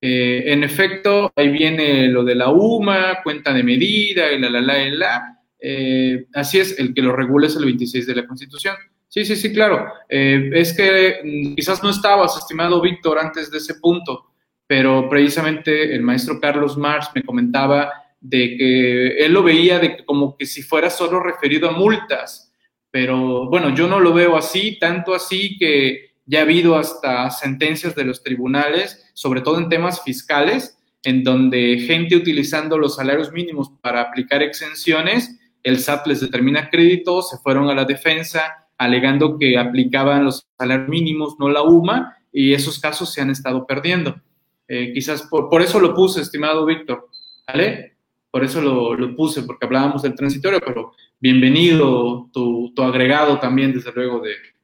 Eh, en efecto, ahí viene lo de la UMA, cuenta de medida, y la, la, la, la. Eh, así es, el que lo regula es el 26 de la Constitución. Sí, sí, sí, claro. es que mm, quizás no estabas, estimado Víctor, antes de ese punto, pero precisamente el maestro Carlos Marx me comentaba de que él lo veía de como que si fuera solo referido a multas pero bueno, yo no lo veo así, tanto así que ya ha habido hasta sentencias de los tribunales, sobre todo en temas fiscales, en donde gente utilizando los salarios mínimos para aplicar exenciones, el SAT les determina crédito, se fueron a la defensa alegando que aplicaban los salarios mínimos, no la UMA, y esos casos se han estado perdiendo. Eh, quizás por, por, eso lo puse, estimado Víctor, ¿vale? Por eso lo, lo, puse, porque hablábamos del transitorio, pero bienvenido tu, agregado también, desde luego,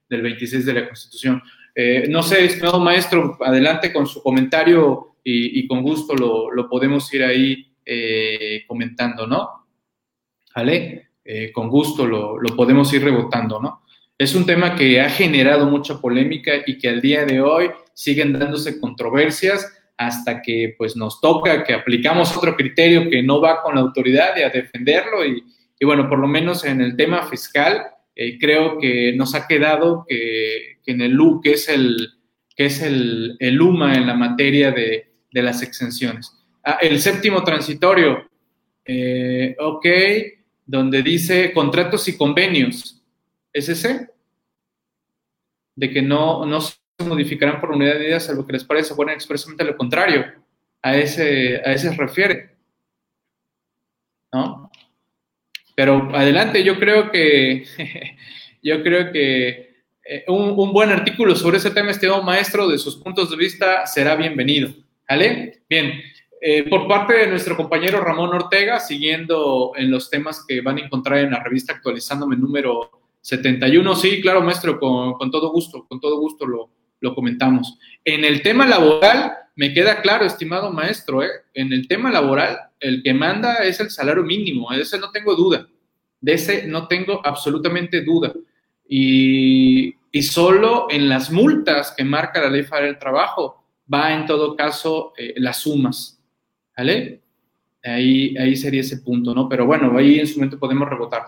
del 26 de la Constitución. Eh, no sé, estimado maestro, adelante con su comentario y, con gusto lo, podemos ir ahí eh, comentando, ¿no? ¿Vale? Eh, con gusto lo, lo, podemos ir rebotando, ¿no? Es un tema que ha generado mucha polémica y que al día de hoy siguen dándose controversias hasta que pues nos toca que aplicamos otro criterio que no va con la autoridad y a defenderlo y, y bueno, por lo menos en el tema fiscal, eh, creo que nos ha quedado que, en el LU, que es el, que es el, el UMA en la materia de, de las exenciones. Ah, el séptimo transitorio, eh, ok, donde dice contratos y convenios. ¿Es ese? De que no, no se modificarán por unidad de medida salvo que les parece bueno expresamente lo contrario. A ese, a ese se refiere. ¿No? Pero adelante, yo creo que, yo creo que eh, un, un, buen artículo sobre ese tema, estimado maestro, de sus puntos de vista, será bienvenido. ¿Vale? Bien. Eh, por parte de nuestro compañero Ramón Ortega, siguiendo en los temas que van a encontrar en la revista Actualizándome número 71, sí, claro, maestro, con, con todo gusto, con todo gusto lo, lo, comentamos. En el tema laboral, me queda claro, estimado maestro, ¿eh? en el tema laboral, el que manda es el salario mínimo, de ese no tengo duda, de ese no tengo absolutamente duda. Y, y solo en las multas que marca la ley federal del trabajo va en todo caso eh, las sumas, ¿vale? Ahí, ahí sería ese punto, ¿no? Pero bueno, ahí en su momento podemos rebotar.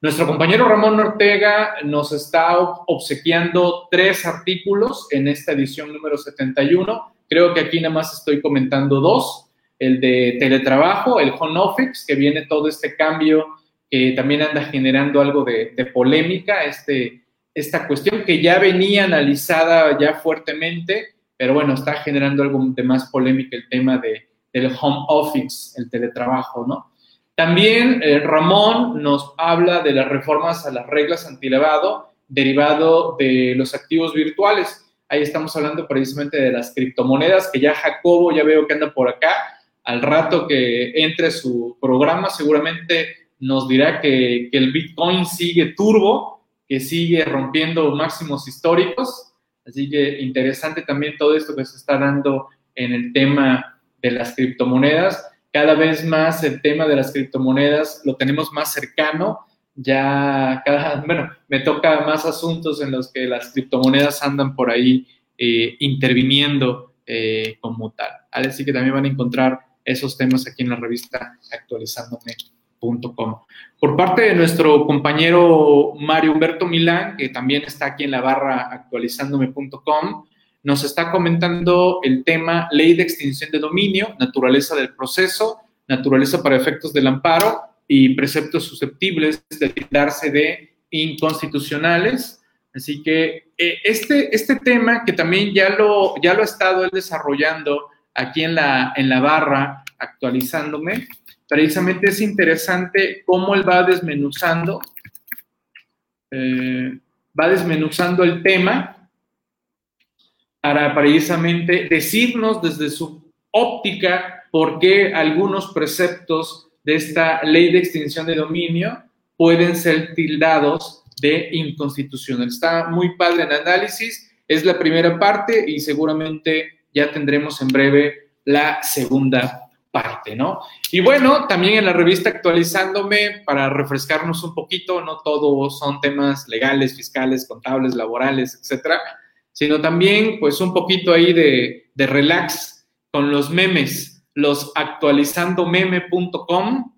Nuestro compañero Ramón Ortega nos está obsequiando tres artículos en esta edición número 71. Creo que aquí nada más estoy comentando dos. El de teletrabajo, el home office, que viene todo este cambio que también anda generando algo de, polémica, este, esta cuestión que ya venía analizada ya fuertemente, pero bueno, está generando algo de más polémica el tema de, del home office, el teletrabajo, ¿no? También eh, Ramón nos habla de las reformas a las reglas antilavado derivado de los activos virtuales. Ahí estamos hablando precisamente de las criptomonedas, que ya Jacobo ya veo que anda por acá. Al rato que entre su programa, seguramente nos dirá que, que el Bitcoin sigue turbo, que sigue rompiendo máximos históricos. Así que interesante también todo esto que se está dando en el tema de las criptomonedas cada vez más el tema de las criptomonedas lo tenemos más cercano. Ya cada, bueno, me toca más asuntos en los que las criptomonedas andan por ahí eh, interviniendo eh, como tal. Así que también van a encontrar esos temas aquí en la revista actualizándome.com. Por parte de nuestro compañero Mario Humberto Milán, que también está aquí en la barra actualizándome.com, nos está comentando el tema ley de extinción de dominio, naturaleza del proceso, naturaleza para efectos del amparo y preceptos susceptibles de darse de inconstitucionales. Así que eh, este, este tema que también ya lo, ya lo he estado desarrollando aquí en la, en la barra, actualizándome, precisamente es interesante cómo él va desmenuzando, eh, va desmenuzando el tema para precisamente decirnos desde su óptica por qué algunos preceptos de esta ley de extinción de dominio pueden ser tildados de inconstitucional. Está muy padre el análisis, es la primera parte y seguramente ya tendremos en breve la segunda parte, ¿no? Y bueno, también en la revista actualizándome para refrescarnos un poquito, no todo son temas legales, fiscales, contables, laborales, etcétera sino también pues un poquito ahí de, de relax con los memes, los actualizandomeme.com,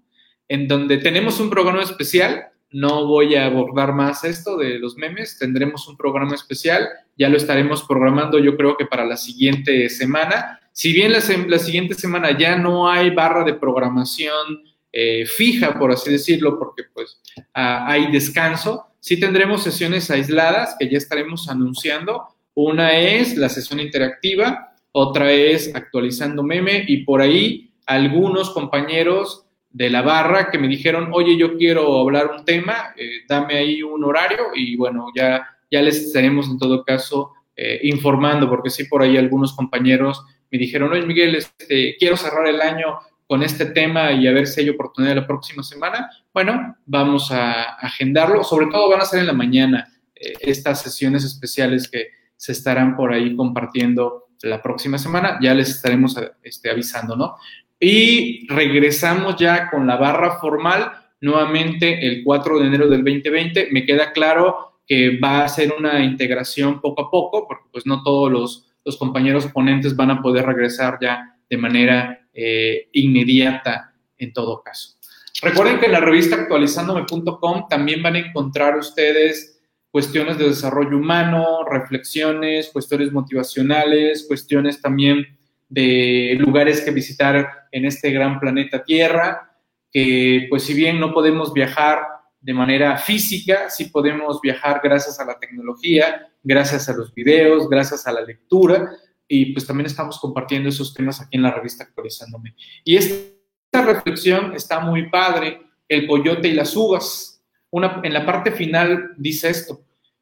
en donde tenemos un programa especial. No voy a abordar más esto de los memes, tendremos un programa especial, ya lo estaremos programando yo creo que para la siguiente semana. Si bien la, la siguiente semana ya no hay barra de programación eh, fija, por así decirlo, porque pues hay descanso, sí tendremos sesiones aisladas que ya estaremos anunciando una es la sesión interactiva, otra es actualizando meme y por ahí algunos compañeros de la barra que me dijeron, oye, yo quiero hablar un tema, eh, dame ahí un horario y bueno, ya, ya les estaremos en todo caso eh, informando, porque sí, por ahí algunos compañeros me dijeron, oye, Miguel, este, quiero cerrar el año con este tema y a ver si hay oportunidad la próxima semana. Bueno, vamos a agendarlo, sobre todo van a ser en la mañana eh, estas sesiones especiales que se estarán por ahí compartiendo la próxima semana. Ya les estaremos este, avisando, ¿no? Y regresamos ya con la barra formal nuevamente el 4 de enero del 2020. Me queda claro que va a ser una integración poco a poco, porque pues no todos los, los compañeros ponentes van a poder regresar ya de manera eh, inmediata en todo caso. Recuerden que en la revista actualizándome.com también van a encontrar ustedes cuestiones de desarrollo humano, reflexiones, cuestiones motivacionales, cuestiones también de lugares que visitar en este gran planeta Tierra, que pues si bien no podemos viajar de manera física, sí podemos viajar gracias a la tecnología, gracias a los videos, gracias a la lectura, y pues también estamos compartiendo esos temas aquí en la revista Actualizándome. Y esta reflexión está muy padre, el coyote y las uvas. En la parte final dice esto,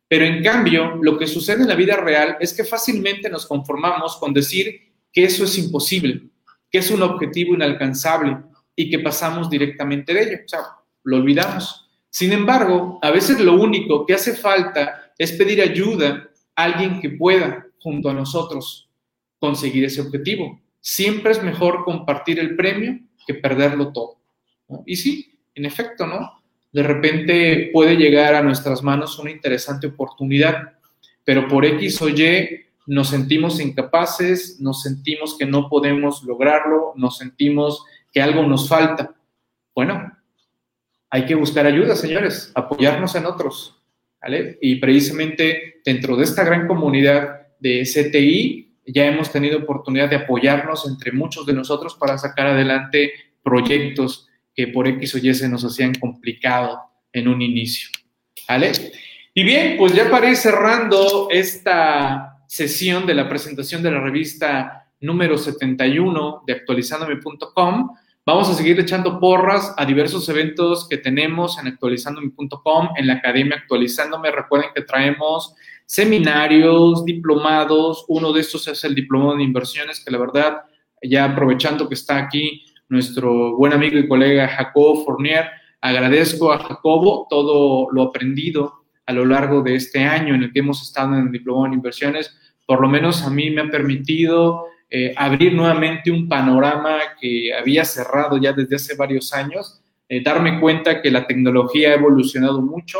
pero en cambio, lo que sucede en la vida real es que fácilmente nos conformamos con decir que eso es imposible, que es un objetivo inalcanzable y que pasamos directamente de ello. O sea, lo olvidamos. Sin embargo, a veces lo único que hace falta es pedir ayuda a alguien que pueda, junto a nosotros, conseguir ese objetivo. Siempre es mejor compartir el premio que perderlo todo. Y sí, en efecto, ¿no? De repente puede llegar a nuestras manos una interesante oportunidad, pero por X o Y nos sentimos incapaces, nos sentimos que no podemos lograrlo, nos sentimos que algo nos falta. Bueno, hay que buscar ayuda, señores, apoyarnos en otros. ¿vale? Y precisamente dentro de esta gran comunidad de CTI ya hemos tenido oportunidad de apoyarnos entre muchos de nosotros para sacar adelante proyectos que por X o Y se nos hacían complicado en un inicio. ¿Vale? Y bien, pues ya para ir cerrando esta sesión de la presentación de la revista número 71 de actualizandome.com, vamos a seguir echando porras a diversos eventos que tenemos en actualizandome.com, en la Academia Actualizándome. Recuerden que traemos seminarios, diplomados, uno de estos es el diplomado de inversiones, que la verdad, ya aprovechando que está aquí nuestro buen amigo y colega Jacobo Fournier. Agradezco a Jacobo todo lo aprendido a lo largo de este año en el que hemos estado en el Diplomado en Inversiones. Por lo menos a mí me ha permitido eh, abrir nuevamente un panorama que había cerrado ya desde hace varios años, eh, darme cuenta que la tecnología ha evolucionado mucho,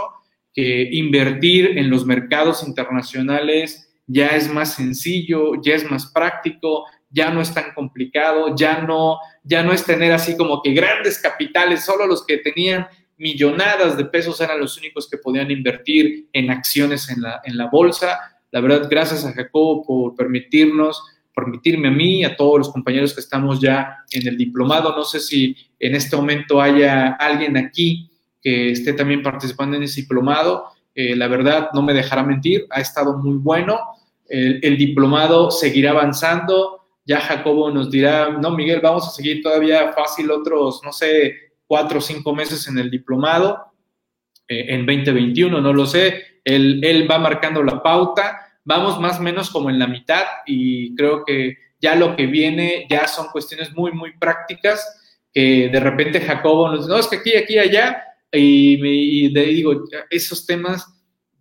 que invertir en los mercados internacionales ya es más sencillo, ya es más práctico, ya no es tan complicado, ya no, ya no es tener así como que grandes capitales, solo los que tenían millonadas de pesos eran los únicos que podían invertir en acciones en la, en la bolsa. La verdad, gracias a Jacobo por permitirnos, permitirme a mí, a todos los compañeros que estamos ya en el diplomado. No sé si en este momento haya alguien aquí que esté también participando en ese diplomado. Eh, la verdad, no me dejará mentir, ha estado muy bueno. el diplomado seguirá avanzando ya Jacobo nos dirá, no, Miguel, vamos a seguir todavía fácil otros, no sé, cuatro o cinco meses en el diplomado, eh, en 2021, no lo sé. Él, él va marcando la pauta, vamos más o menos como en la mitad y creo que ya lo que viene ya son cuestiones muy, muy prácticas que de repente Jacobo nos dice, no, es que aquí, aquí, allá, y, y digo, esos temas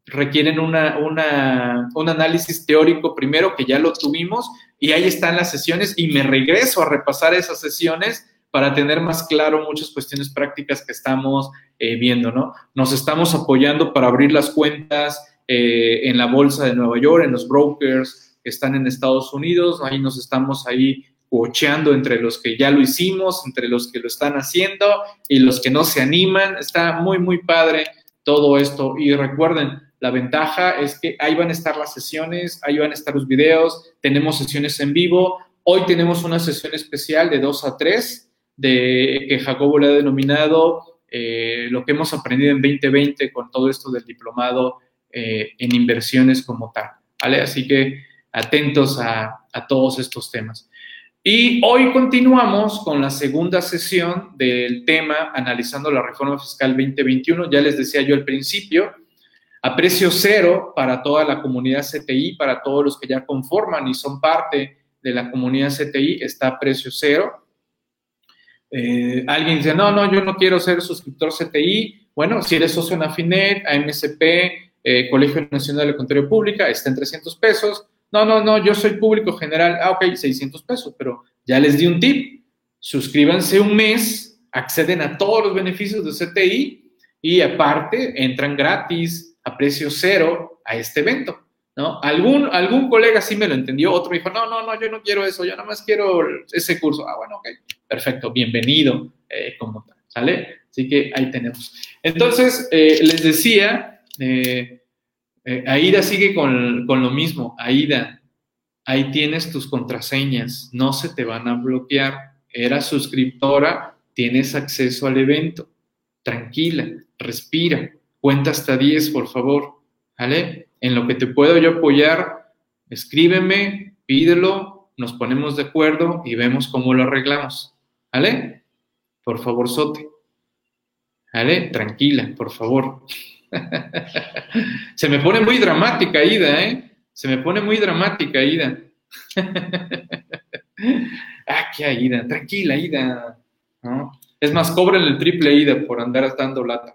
requieren una, un análisis teórico primero, que ya lo tuvimos, y ahí están las sesiones, y me regreso a repasar esas sesiones para tener más claro muchas cuestiones prácticas que estamos eh, viendo, ¿no? Nos estamos apoyando para abrir las cuentas eh, en la Bolsa de Nueva York, en los brokers que están en Estados Unidos, ahí nos estamos ahí cocheando entre los que ya lo hicimos, entre los que lo están haciendo y los que no se animan. Está muy, muy padre todo esto. Y recuerden, la ventaja es que ahí van a estar las sesiones, ahí van a estar los videos, tenemos sesiones en vivo. Hoy tenemos una sesión especial de 2 a 3, de, que Jacobo le ha denominado eh, lo que hemos aprendido en 2020 con todo esto del diplomado eh, en inversiones como tal. ¿vale? Así que atentos a, a todos estos temas. Y hoy continuamos con la segunda sesión del tema analizando la reforma fiscal 2021. Ya les decía yo al principio, a precio cero para toda la comunidad CTI, para todos los que ya conforman y son parte de la comunidad CTI, está a precio cero. Eh, alguien dice, no, no, yo no quiero ser suscriptor CTI. Bueno, si eres socio en Afinet, AMSP, eh, Colegio Nacional de Contrario Pública, está en 300 pesos. No, no, no, yo soy público general. Ah, ok, 600 pesos, pero ya les di un tip. Suscríbanse un mes, acceden a todos los beneficios de CTI y aparte entran gratis a precio cero a este evento, ¿no? Algún, algún colega sí me lo entendió, otro dijo, no, no, no, yo no quiero eso, yo nada más quiero ese curso. Ah, bueno, ok, perfecto, bienvenido eh, como tal, ¿sale? Así que ahí tenemos. Entonces, eh, les decía, eh, Aida sigue con, con, lo mismo, Aida, ahí tienes tus contraseñas, no se te van a bloquear. Era suscriptora, tienes acceso al evento. Tranquila, respira, cuenta hasta 10, por favor. ¿Vale? En lo que te puedo yo apoyar, escríbeme, pídelo, nos ponemos de acuerdo y vemos cómo lo arreglamos. ¿Vale? Por favor, Sote. ¿Vale? Tranquila, por favor. Se me pone muy dramática, Ida, ¿eh? Se me pone muy dramática, Ida. ah, qué Ida. Tranquila, Ida. Es más, cobren el triple Ida por andar dando lata.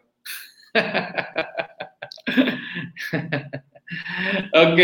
Ok,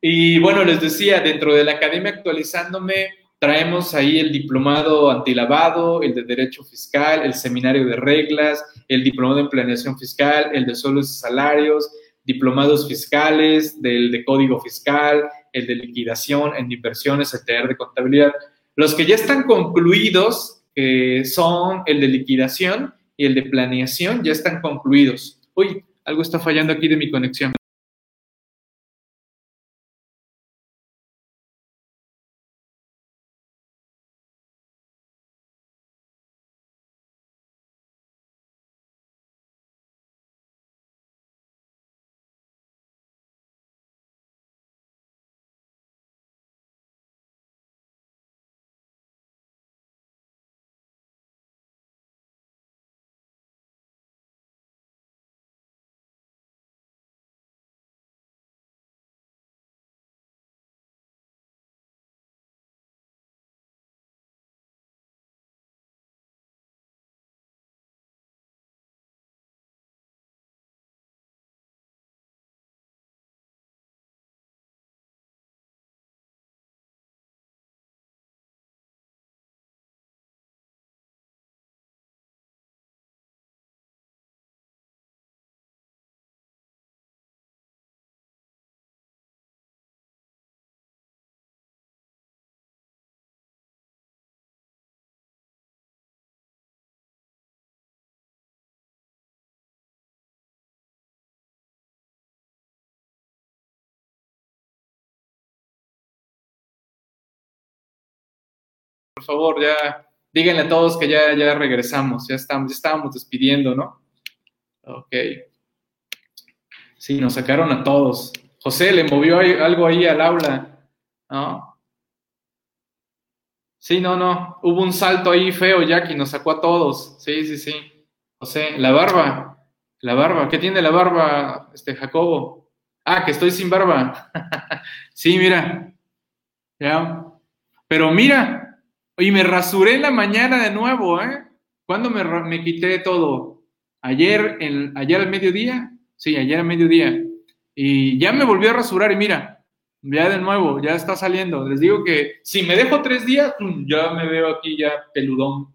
y bueno, les decía, dentro de la academia actualizándome, traemos ahí el diplomado antilavado, el de derecho fiscal, el seminario de reglas, el diplomado en planeación fiscal, el de sueldos y salarios, diplomados fiscales, del de código fiscal, el de liquidación, en inversiones, el de contabilidad. Los que ya están concluidos que son el de liquidación y el de planeación, ya están concluidos. Uy, algo está fallando aquí de mi conexión. Por favor, ya díganle a todos que ya, ya regresamos, ya, estamos, ya estábamos despidiendo, ¿no? Ok. Sí, nos sacaron a todos. José le movió algo ahí al aula, ¿no? Sí, no, no. Hubo un salto ahí feo, Jackie, nos sacó a todos. Sí, sí, sí. José, la barba. La barba. ¿Qué tiene la barba, este Jacobo? Ah, que estoy sin barba. sí, mira. Ya. Pero mira, y me rasuré en la mañana de nuevo, ¿eh? ¿Cuándo me, me quité todo? ¿Ayer, el, ¿Ayer al mediodía? Sí, ayer al mediodía. Y ya me volví a rasurar y mira, ya de nuevo, ya está saliendo. Les digo que si me dejo tres días, ya me veo aquí ya peludón.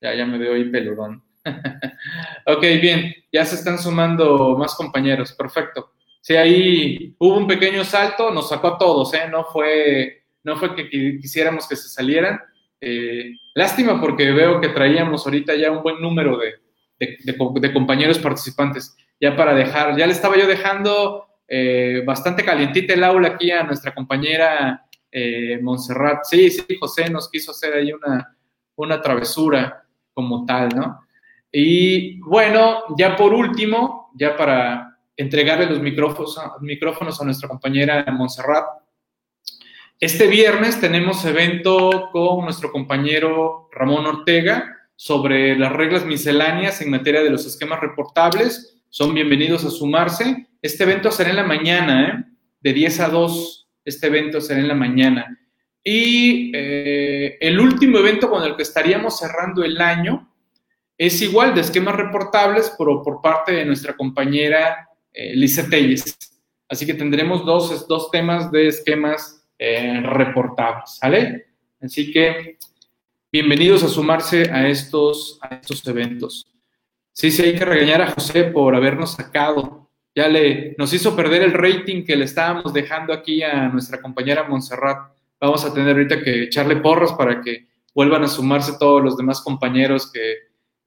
Ya, ya me veo ahí peludón. ok, bien, ya se están sumando más compañeros, perfecto. Sí, ahí hubo un pequeño salto, nos sacó a todos, ¿eh? No fue, no fue que quisiéramos que se salieran, eh, lástima porque veo que traíamos ahorita ya un buen número de, compañeros participantes, ya para dejar, ya le estaba yo dejando eh, bastante calientita el aula aquí a nuestra compañera eh, Montserrat. Sí, sí, José nos quiso hacer ahí una, una travesura como tal, ¿no? Y bueno, ya por último, ya para entregarle los micrófonos, micrófonos a nuestra compañera Montserrat, este viernes tenemos evento con nuestro compañero Ramón Ortega sobre las reglas misceláneas en materia de los esquemas reportables. Son bienvenidos a sumarse. Este evento será en la mañana, ¿eh? de 10 a 2. Este evento será en la mañana. Y eh, el último evento con el que estaríamos cerrando el año es igual de esquemas reportables, pero por parte de nuestra compañera eh, Telles. Así que tendremos dos, dos temas de esquemas eh, reportables, ¿sale? Así que bienvenidos a sumarse a estos, a estos eventos. Sí, sí, hay que regañar a José por habernos sacado. Ya le nos hizo perder el rating que le estábamos dejando aquí a nuestra compañera Montserrat. Vamos a tener ahorita que echarle porras para que vuelvan a sumarse todos los demás compañeros que,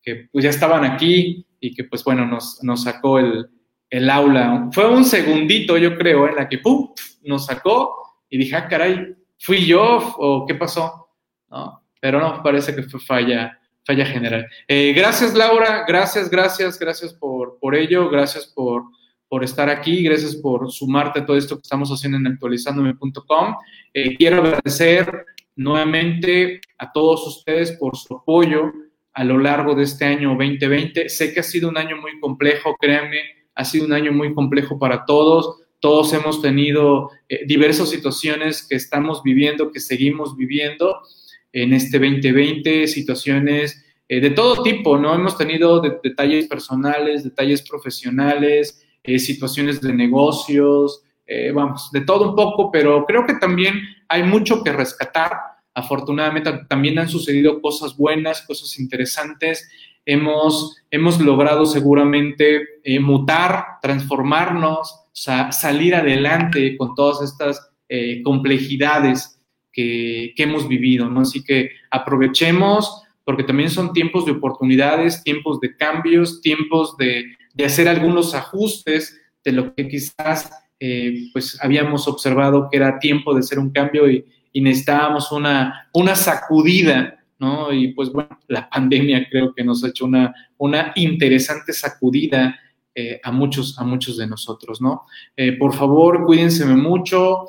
que pues ya estaban aquí y que pues bueno, nos, nos sacó el, el aula. Fue un segundito, yo creo, en la que ¡pum! nos sacó y dije, ah, caray, ¿fui yo o qué pasó? ¿No? Pero no, parece que fue falla, falla general. Eh, gracias, Laura, gracias, gracias, gracias por, por ello, gracias por, por estar aquí, gracias por sumarte a todo esto que estamos haciendo en actualizandome.com. Eh, quiero agradecer nuevamente a todos ustedes por su apoyo a lo largo de este año 2020. Sé que ha sido un año muy complejo, créanme, ha sido un año muy complejo para todos. Todos hemos tenido eh, diversas situaciones que estamos viviendo, que seguimos viviendo en este 2020, situaciones eh, de todo tipo, ¿no? Hemos tenido detalles personales, detalles profesionales, eh, situaciones de negocios, vamos, de todo un poco, pero creo que también hay mucho que rescatar. Afortunadamente también han sucedido cosas buenas, cosas interesantes hemos, hemos logrado seguramente mutar, transformarnos, salir adelante con todas estas eh, complejidades que, hemos vivido, ¿no? Así que aprovechemos, porque también son tiempos de oportunidades, tiempos de cambios, tiempos de, hacer algunos ajustes de lo que quizás eh, pues habíamos observado que era tiempo de hacer un cambio y, y necesitábamos una, una sacudida y pues bueno, la pandemia creo que nos ha hecho una, una interesante sacudida eh, a, muchos, a muchos de nosotros, ¿no? Eh, por favor, cuídense mucho,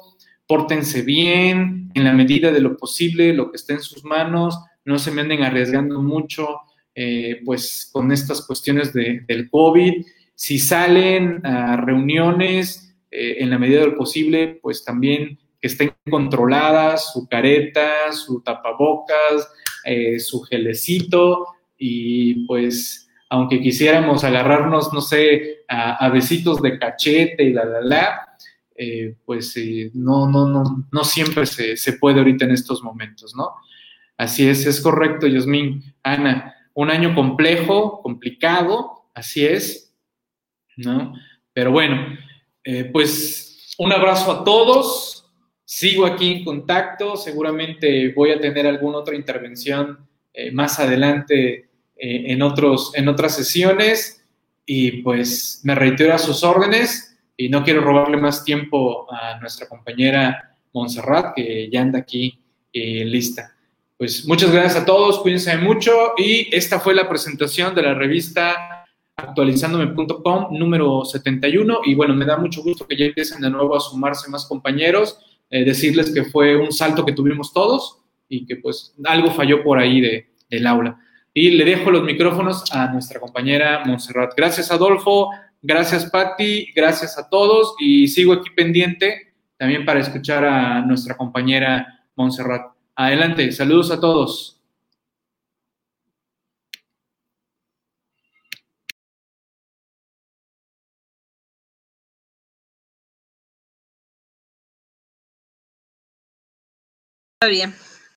pórtense bien, en la medida de lo posible, lo que esté en sus manos, no se me anden arriesgando mucho, eh, pues con estas cuestiones del COVID. Si salen a reuniones, en la medida de lo posible, pues también que estén controladas, su careta, su tapabocas, su gelecito y pues aunque quisiéramos agarrarnos, no sé, a, besitos de cachete y la, la, la, eh, pues eh, no, no, no, no siempre se, se, puede ahorita en estos momentos, ¿no? Así es, es correcto, Yasmín. Ana, un año complejo, complicado, así es, ¿no? Pero bueno, pues un abrazo a todos, Sigo aquí en contacto, seguramente voy a tener alguna otra intervención eh, más adelante eh, en, otros, en otras sesiones y pues me reitero a sus órdenes y no quiero robarle más tiempo a nuestra compañera Montserrat que ya anda aquí eh, lista. Pues muchas gracias a todos, cuídense mucho y esta fue la presentación de la revista actualizándome.com número 71 y bueno, me da mucho gusto que ya empiecen de nuevo a sumarse más compañeros eh, decirles que fue un salto que tuvimos todos y que pues algo falló por ahí de, del aula. Y le dejo los micrófonos a nuestra compañera Montserrat. Gracias Adolfo, gracias Patti, gracias a todos y sigo aquí pendiente también para escuchar a nuestra compañera Montserrat. Adelante, saludos a todos. bien.